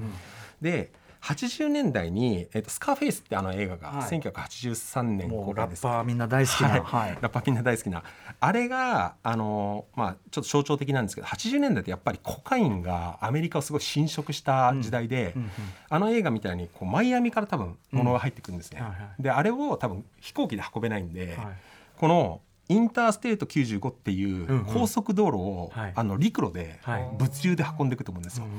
で80年代に、えー、とスカーフェイスってあの映画がはい。1983年もうラッ。パーみんな大好きな、はい。はい。ラッパーみんな大好きな。あれがあの、まあ、ちょっと象徴的なんですけど80年代ってやっぱりコカインがアメリカをすごい侵食した時代で、うんうんあの映画みたいにこうマイアミから多分物が入ってくるんですね。はいはい。であれを多分飛行機で運べないんで、はい。このインターステート95っていううんうん。高速道路を、はい。あの陸路ではい。物流で運んでいくと思うんですよ。うん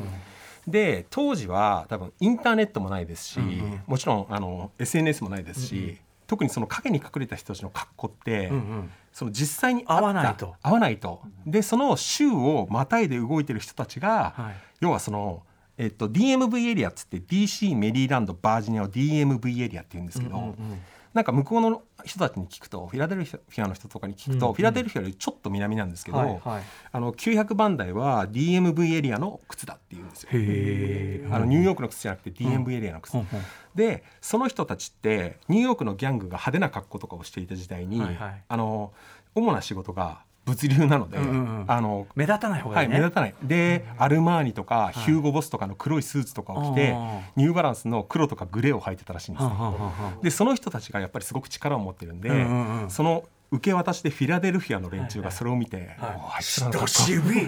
で当時は多分インターネットもないですし、うんうん。もちろんあの SNS もないですし、うんうん。特にその影に隠れた人たちの格好って、うんうん。その実際に合わないと。合わないと。でその州をまたいで動いてる人たちが、はい。要はその、えっと、DMV エリアっつって DC メリーランドバージニアを DMV エリアって言うんですけど、うんうんうんなんか向こうの人たちに聞くとフィラデルフィアの人とかに聞くと、うん。フィラデルフィアよりちょっと南なんですけど、はいはい。あの900番台は DMV エリアの靴だっていうんですよ。あのニューヨークの靴じゃなくて DMV エリアの靴、うん。うん。でその人たちってニューヨークのギャングが派手な格好とかをしていた時代に、はいはい。あの主な仕事が物流なので、うんうんうん。あの目立たない方がはいい、いね、目立たない。で、アルマーニとか、ヒューゴ・ボスとかの黒いスーツとかを着て、あー。ニューバランスの黒とかグレーを履いてたらしいんですね、はんはんはんはんでその人たちがやっぱりすごく力を持ってるんで、うんうんうん。その受け渡しでフィラデルフィアの連中がそれを見て、はい。渋い。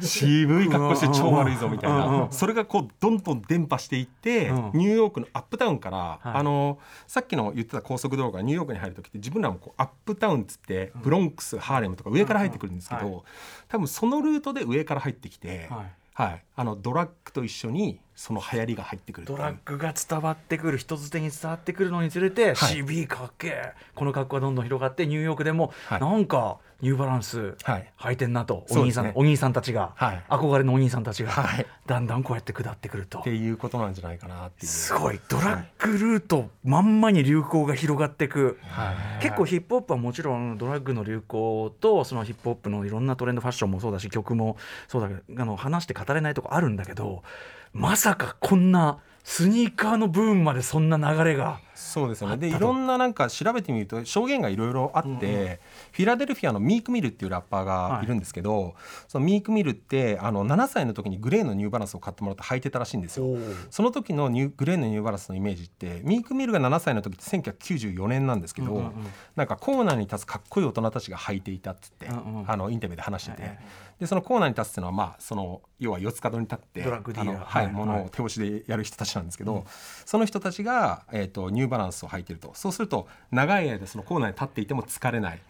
渋い格好して超悪いぞみたいな。んそれがこうどんどん伝播していって、うん。ニューヨークのアップタウンから、はい。あのさっきの言ってた高速道路がニューヨークに入る時って自分らもこうアップタウンっつってブロンクス、ハーレムとか上から入ってくるんですけど、多分そのルートで上から入ってきて、はい。はいあのドラッグと一緒にその流行りが入ってくるドラッグが伝わってくる人づてに伝わってくるのにつれて、はい。CB かっけえ。この格好がどんどん広がってニューヨークでも、はい。なんかニューバランスはい。履いてんなと、お兄さん、ねお兄さんたちが、はい。憧れのお兄さんたちが、はい。だんだんこうやって下ってくると。っていうことなんじゃないかなっていう。すごい。ドラッグルートまんまに流行が広がっていく、はい。結構ヒップホップはもちろんドラッグの流行とそのヒップホップのいろんなトレンドファッションもそうだし曲もそうだけどあの話して語れないとこあるんだけどまさかこんなスニーカーのブームまでそんな流れが。そうですよね。でいろんななんか調べてみると証言がいろいろあって、フィラデルフィアのミーク・ミルっていうラッパーがい。るんですけど、そのミーク・ミルってあの7歳の時にグレーのニューバランスを買ってもらって履いてたらしいんですよ。その時のニューグレーのニューバランスのイメージってミーク・ミルが7歳の時って1994年なんですけど、うんうんうん。なんかコーナーに立つかっこいい大人たちが履いていたっつって、うんうん。あのインタビューで話してて、はいはいでそのコーナーに立つっていうのはまあその要は四つ角に立ってのはいはいものを手押しでやる人たちなんですけど、その人たちが、えー、とニューバランスを履いていると。そうすると長い間そのコーナーに立っていても疲れない、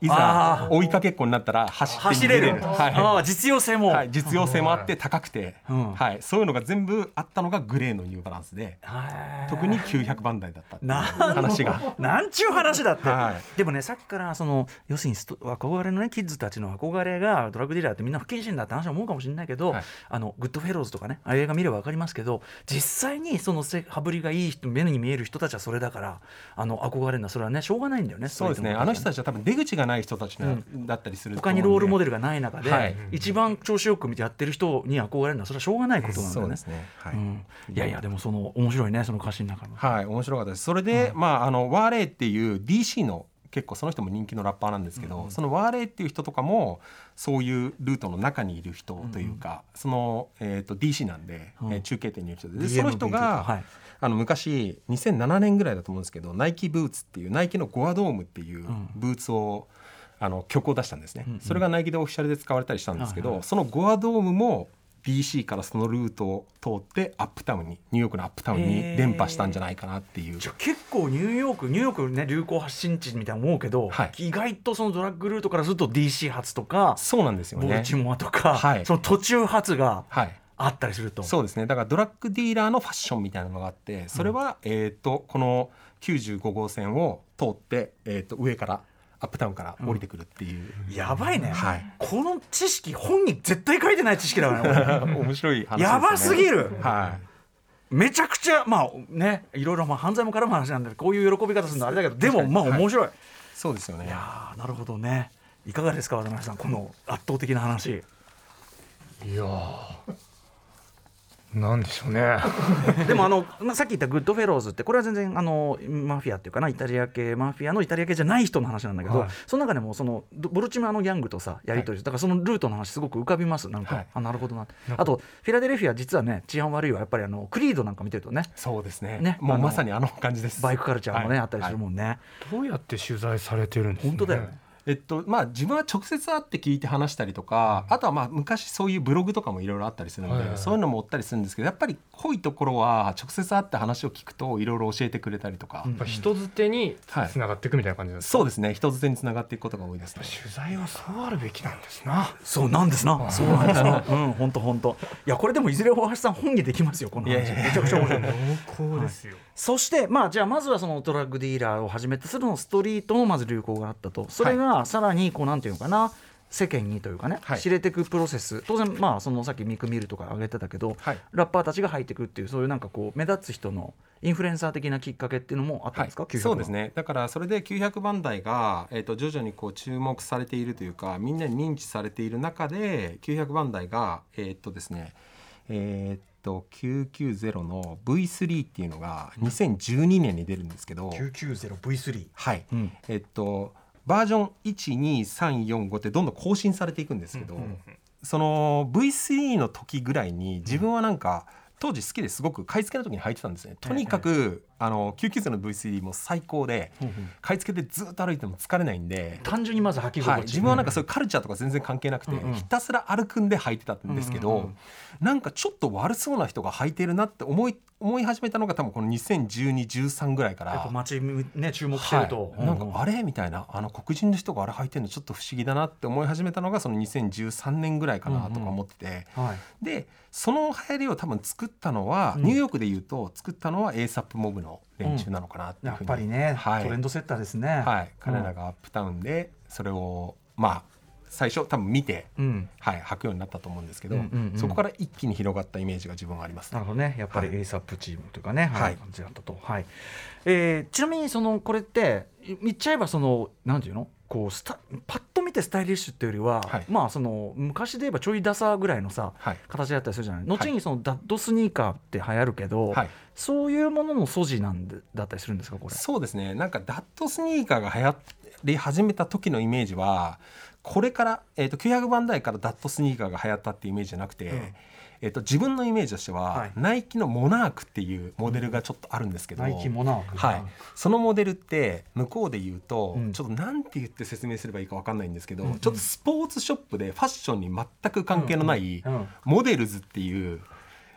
いあざ追いかけっこになったら走って走れる、はい。実用性も、はい、実用性もあって高くて、うん。はい、そういうのが全部あったのがグレーのニューバランスではい特に900番台だったっ話が。なんちゅう話だって、はい。でもねさっきからその要するに憧れのねキッズたちの憧れがドラッグディーラーってみんな不謹慎だって話は思うかもしれないけど、はい。あのグッドフェローズとかねああいう映画見れば分かりますけど実際にそのせ羽振りがいい人目に見える人たちはそれだからあの憧れるのはそれはねしょうがないんだよねそうですね。あの人たちは多分出口がない人たちな、だったりすると他にロールモデルがない中で、はい。一番調子よくやってる人に憧れるのはそれはしょうがないことなんだよね。ね、はい。うん、いやいやでもその面白いねその歌詞の中の。はい、面白かったです。それで、まあ、あのワーレイっていう DC の結構その人も人気のラッパーなんですけど、そのワーレイっていう人とかもそういうルートの中にいる人というか、その、えー、と DC なんで、うん。えー中継点にいる人で。その人が、はいあの昔2007年ぐらいだと思うんですけどナイキブーツっていうナイキのゴアドームっていううん。ブーツを、あの曲を出したんですね、うんうん。それがナイキでオフィシャルで使われたりしたんですけど、はいはい。そのゴアドームも DC からそのルートを通ってアップタウンにニューヨークのアップタウンに伝播したんじゃないかなっていう。じゃあ結構ニューヨークニューヨークね流行発信地みたいな思うけど、はい意外とそのドラッグルートからすると DC 発とか、そうなんですよね。ボルチモアとか、はい。その途中発がはいあったりすると。そうですね。だからドラッグディーラーのファッションみたいなのがあってそれは、えー、とこの95号線を通って、えー、と上からアップタウンから降りてくるっていう、やばいね、はい。この知識本に絶対書いてない知識だからね 面白い話ですね。やばすぎる。はめちゃくちゃまあねいろいろまあ犯罪も絡む話なんでこういう喜び方するのはあれだけどでもまあ面白い、そうですよね。いやーなるほどね。いかがですか渡辺さんこの圧倒的な話。いやーなんでしょうね。でもあの、まあ、さっき言ったグッドフェローズってこれは全然あのマフィアっていうかなイタリア系マフィアのイタリア系じゃない人の話なんだけど、はい。その中でもそのボボルチマのギャングとさやり取り、だからそのルートの話すごく浮かびますなんか、はい。あなるほどな。あとフィラデルフィア実はね治安悪いはやっぱりあのクリードなんか見てるとね。そうですね。ね。もうまさにあの感じです。バイクカルチャーもね、はい。あったりするもんね、どうやって取材されてるんですか、ね、本当だよ。ねえっとまあ、自分は直接会って聞いて話したりとか、あとはまあ昔そういうブログとかもいろいろあったりするので、はいはいはい。そういうのも追ったりするんですけどやっぱり濃いところは直接会って話を聞くといろいろ教えてくれたりとか、うん。やっぱ人づてにはい。つながっていくみたいな感じなんですか、そうですね。人づてにつながっていくことが多いですね。取材はそうあるべきなんですな。そうなんですな。そうなんですな。うん本当本当いやこれでもいずれ大橋さん本にできますよこの話。めちゃくちゃ面白い。濃厚ですよ、そしてまあじゃあまずはそのドラッグディーラーをはじめとするのストリートのまず流行があったと。それがさらにこうなんていうのかな世間にというかね、はい。知れていくプロセス。当然まあそのさっきミクミルとか挙げてたけど、はい。ラッパーたちが入っていくっていうそういうなんかこう目立つ人のインフルエンサー的なきっかけっていうのもあったんですか、900はそうですね。だからそれで900番台が、えー、と徐々にこう注目されているというかみんなに認知されている中で900番台がえっ、とですねえっ、と990の V3 っていうのが2012年に出るんですけど、990V3 はい、うん。えっ、とバージョン12345ってどんどん更新されていくんですけど、その V3 の時ぐらいに自分は何か当時好きですごく買い付けの時に履いてたんですね。とにかくあの990の V3 も最高で、買い付けでずっと歩いても疲れないんで、単純にまず履き心地、はい、自分はなんかそういうカルチャーとか全然関係なくて、うんうん。ひたすら歩くんで履いてたんですけど、うんうんうん。なんかちょっと悪そうな人が履いてるなって思い思い始めたのが多分この201213ぐらいから。やっぱ街ね注目してると、はい、なんかあれ？みたいな。あの黒人の人があれ履いてるのちょっと不思議だなって思い始めたのがその2013年ぐらいかなとか思ってて、はい。でその流行りを多分作ったのは、うん。ニューヨークでいうと作ったのは ASAP モブの連中なのかなっていうやっふうに、ぱりね、はい。トレンドセッターですね。はい、彼らがアップタウンでそれをまあ最初多分見て、うん。はい、履くようになったと思うんですけど、うんうんうん。そこから一気に広がったイメージが自分はあります、なるほどね。やっぱりはい。ASAP チームというかね、はい。はい。感じだったと、はい。えーちなみにそのこれってい言っちゃえばそのなんていうの？こうスタパッてスタイリッシュっていうよりは、はい。まあその昔で言えばちょいダサぐらいのさはい。形だったりするじゃない。後にそのダッドスニーカーって流行るけど、はい、そういうものの素地なんでだったりするんですかこれ？そうですね。なんかダットスニーカーが流行り始めた時のイメージはこれから、えー、と900番台からダットスニーカーが流行ったっていうイメージじゃなくて、うんえー、と自分のイメージとしては、はい。ナイキのモナークっていうモデルがちょっとあるんですけど、ナイキモナーク。はい、そのモデルって向こうで言うと、うん。ちょっとなんて言って説明すればいいか分かんないんですけど、うんうん。ちょっとスポーツショップでファッションに全く関係のない、モデルズっていう、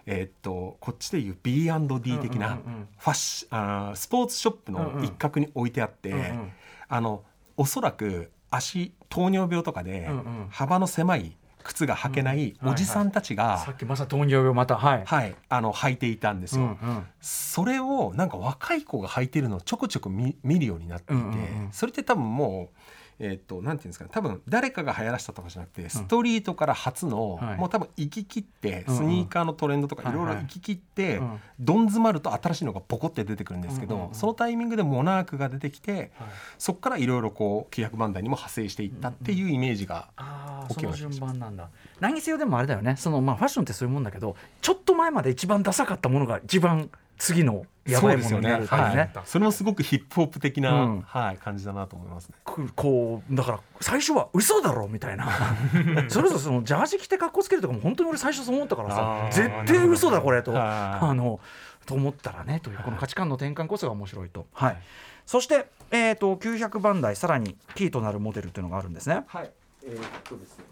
えーっとこっちでいう B&D 的なあースポーツショップの一角に置いてあって、うんうんあのおそらく足糖尿病とかで幅の狭い靴が履けないうんおじさんたちが、さっきまさに糖尿病またはい。はい、あの履いていたんですよ。うんうんそれをなんか若い子が履いてるのをちょこちょこ見見るようになっていて、うんうんうんそれって多分もう。えー、となんていうんですかね。多分誰かが流行らしたとかじゃなくて、ストリートから初の、はい。もう多分行き切ってうんうん。スニーカーのトレンドとかいろいろ行き切って、うん。どん詰まると新しいのがポコって出てくるんですけど、うんうんうん。そのタイミングでモナークが出てきて、はい。そこからいろいろこう900番台にも派生していったっていうイメージが、ああ順番なんだ。何にせよでもあれだよね。そのまあファッションってそういうもんだけどちょっと前まで一番ダサかったものが一番次のやばいものになるっていうね。はい、それもすごくヒップホップ的な、うん。はい、感じだなと思いますね。ここうだから最初は嘘だろみたいな。それこそそのジャージ着て格好つけるとかも本当に俺最初そう思ったからさ絶対嘘だこれと。はいあのと思ったらねというこの価値観の転換こそが面白いと。はい。そして、えー、と900番台さらにキーとなるモデルというのがあるんですね。はい、えーっとですね。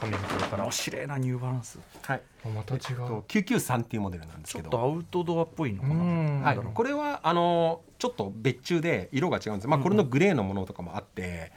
紙袋か。らおしれいなニューバランス。はい。あまた違う、と993っていうモデルなんですけど。ちょっとアウトドアっぽいのかな。うん。はい、これはあのちょっと別注で色が違うんです、まあ、これのグレーのものとかもあって、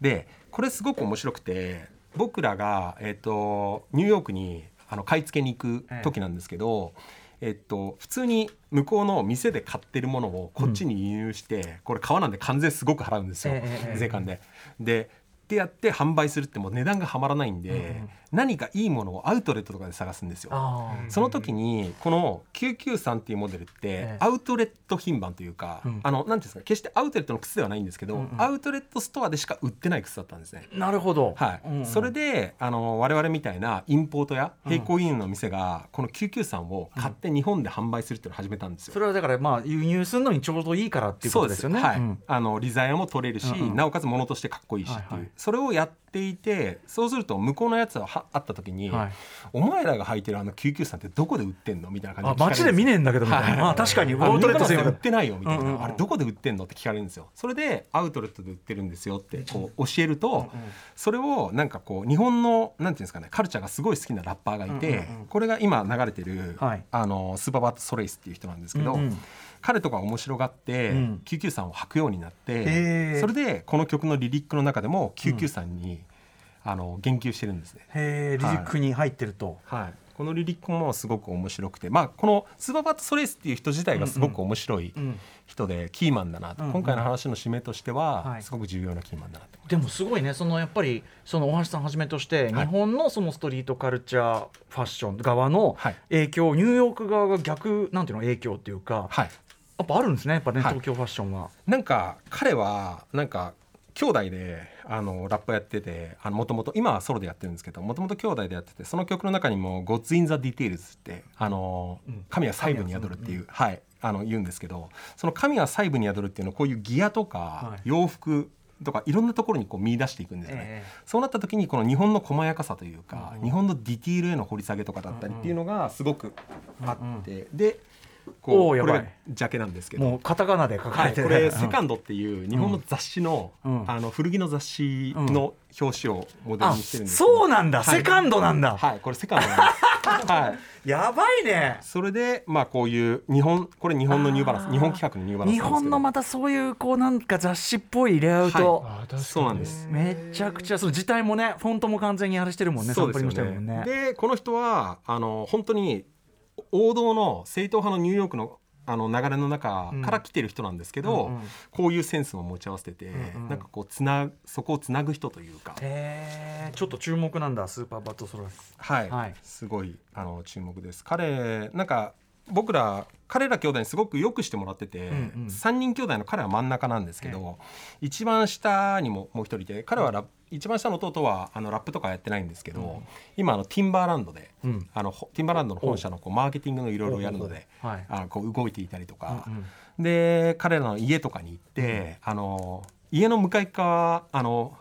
でこれすごく面白くて僕らが、えっとニューヨークにあの買い付けに行く時なんですけど、えっと普通に向こうの店で買ってるものをこっちに輸入して、これ革なんで関税すごく払うんですよ、ええええ。税関で。でってやって販売するってもう値段がはまらないんで、何かいいものをアウトレットとかで探すんですよ。あその時にこの993っていうモデルってええ。アウトレット品番というか、うん。あのなんていうんですか決してアウトレットの靴ではないんですけど、うんうん。アウトレットストアでしか売ってない靴だったんですね。あなるほど。はい。うんうん。それであの我々みたいなインポートや並行輸入の店がこの993を買って日本で販売するっていうのを始めたんですよ。それはだからまあ輸入するのにちょうどいいからっていうことですよね。はい。うん。あの利ザヤも取れるし、うんうん。なおかつ物としてかっこいいしっていう、はいはい。それをやっていてそうすると向こうのやつがはあった時に、はい。お前らが履いてるあの993ってどこで売ってんのみたいな感じで街で見ねえんだけどみたいな、はい。まあ確かに。あアウトレット全売ってないよみたいな、うんうんうん。あれどこで売ってんのって聞かれるんですよ。それでアウトレットで売ってるんですよってこう教えると、それをなんかこう日本のなんていうんですかねカルチャーがすごい好きなラッパーがいて、うんうんうん。これが今流れてる、はい。あのスーパーバット・ソレイスっていう人なんですけど、うんうん彼とか面白がって、うん。993を履くようになって、それでこの曲のリリックの中でも993に、あの言及してるんですね。リリックに入ってると、はい、このリリックもすごく面白くて、まあ、このスーパーバット・ソレイスっていう人自体がすごく面白いうん。人でキーマンだなと、うん今回の話の締めとしてははい。すごく重要なキーマンだなと。でもすごいねそのやっぱりその大橋さんはじめとして、日本のそのストリートカルチャーファッション側のはい。影響、ニューヨーク側が逆なんていうの影響っていうか、はい、やっぱあるんですねやっぱね、はい。東京ファッションは。なんか彼はなんか兄弟であのラップやっててもともと今はソロでやってるんですけどもともと兄弟でやっててその曲の中にも「God's in the Details」ってあの、神は細部に宿るっていう、はい、あの言うんですけどその神は細部に宿るっていうのをこういうギアとか、はい。洋服とかいろんなところにこう見出していくんですよね。えそうなった時にこの日本の細やかさというか、うん。日本のディティールへの掘り下げとかだったりっていうのがすごくあって、でこうこれがジャケなんですけど。もうカタカナで書かはい、れてる、これ「うんセカンドっていう日本の雑誌の,、うん。あの古着の雑誌の表紙をモデルあにしてるんですそうなんだ、はい。セカンドなんだ、はいこれセカンドなんです、はい、やばいね。それでまあこういう日本これ日本のニューバランス日本企画のニューバランス日本のまたそういうこうなんか雑誌っぽいレイアウト、はい。そうなんです。めちゃくちゃその字体もねフォントも完全にあれしてるもんねそうですよね。ね。でこの人はあの本当に王道の正統派のニューヨークのあの流れの中から来てる人なんですけど、うんうん。こういうセンスも持ち合わせてて、うんうん。なんかこうつなそこをつなぐ人というか、ちょっと注目なんだスーパーバットソロスはい、はい。すごいあの注目です。彼なんか僕ら彼ら兄弟にすごくよくしてもらってて、うんうん。3人兄弟の彼は真ん中なんですけど、一番下にももう一人で彼はラップ一番下の弟はあのラップとかやってないんですけど、今あのティンバーランドで、うん。あのほティンバーランドの本社のこうマーケティングのいろいろやるので、はい。あのこう動いていたりとか、うんうんで彼らの家とかに行って、あの家の向かい側あの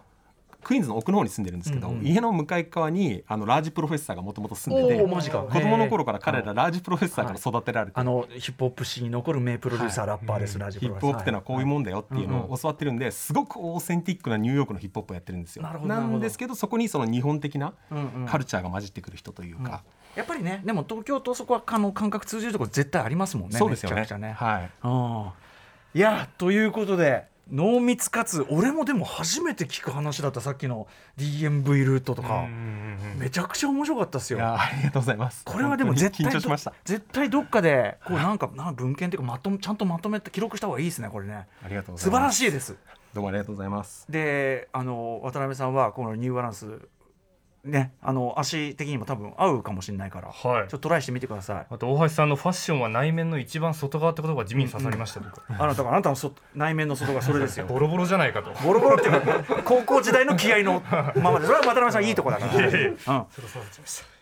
クイーンズの奥の方に住んでるんですけど、うんうん。家の向かい側にあのラージプロフェッサーがもともと住んでて子供の頃から彼らラージプロフェッサーから育てられて、あのヒップホップ史に残る名プロデューサー、ラッパーです、ラジプロヒップホップってのはこういうもんだよっていうのはいを教わってるんですごくオーセンティックなニューヨークのヒップホップをやってるんですよ。なんですけどそこにその日本的なカルチャーが混じってくる人というか、やっぱりねでも東京とそこはあの感覚通じるところ絶対ありますもんねそうですよね。ね。はい。うん。いやということで濃密かつ俺もでも初めて聞く話だったさっきの DMV ルートとか。めちゃくちゃ面白かったですよ。ありがとうございます。これはでも絶対本当に緊張しました。絶対どっかでこうなんかな文献っていうかまとめちゃんとまとめて記録した方がいいですねこれね。ありがとうござ素晴らいますしいです。どうもありがとうございます。であの渡辺さんはこのニューバランスねあの足的にも多分合うかもしれないから、はい。ちょっとトライしてみてください。あと大橋さんのファッションは内面の一番外側ってことが地味に刺さりました、僕。あなたあなたのそ内面の外がそれですよ。ボロボロじゃないかと。ボロボロっていうか高校時代の気合のままでそれは渡辺さんいいとこだから、うん、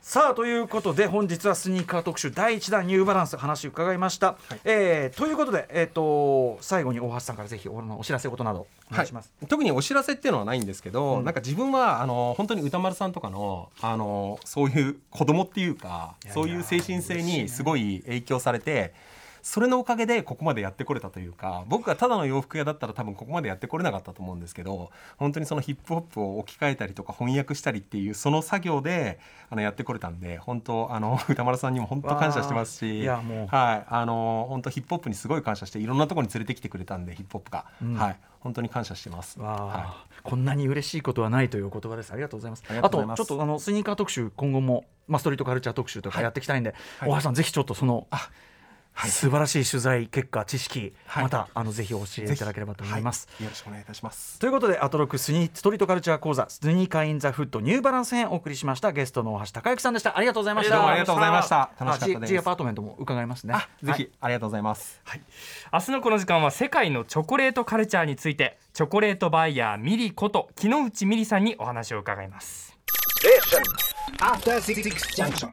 さあということで本日はスニーカー特集第1弾ニューバランス話伺いました、えーということで、えー、と最後に大橋さんからぜひおお知らせことなどお願いします、特にお知らせっていうのはないんですけど、うん。なんか自分はあの本当に歌丸さんとかのあのそういう子供っていうかいやそういう精神性にすごい影響されて。それのおかげでここまでやってこれたというか僕がただの洋服屋だったら多分ここまでやってこれなかったと思うんですけど本当にそのヒップホップを置き換えたりとか翻訳したりっていうその作業であのやってこれたんで本当あの 歌丸さんにも本当感謝してますしいやもう。はいあの本当ヒップホップにすごい感謝していろんなところに連れてきてくれたんでヒップホップが、うん。はい本当に感謝してます。はこんなに嬉しいことはないというお言葉です。ありがとうございます。あとちょっとあのスニーカー特集今後もまあストリートカルチャー特集とかやっていきたいんで、大橋さんぜひちょっとその素晴らしい取材結果知識、はい。またあのぜひ教えていただければと思います。はい。よろしくお願いいたします。ということでアトロックスニストリートカルチャー講座スニーカーインザフットニューバランス編お送りしましたゲストの大橋孝之さんでした。ありがとうございました。どうもありがとうございました。楽しかったです。あ G, アパートメントも伺いますね。あぜひありがとうございます。明日のこの時間は世界のチョコレートカルチャーについてチョコレートバイヤーミリこと木之内ミリさんにお話を伺います。After Six Junction.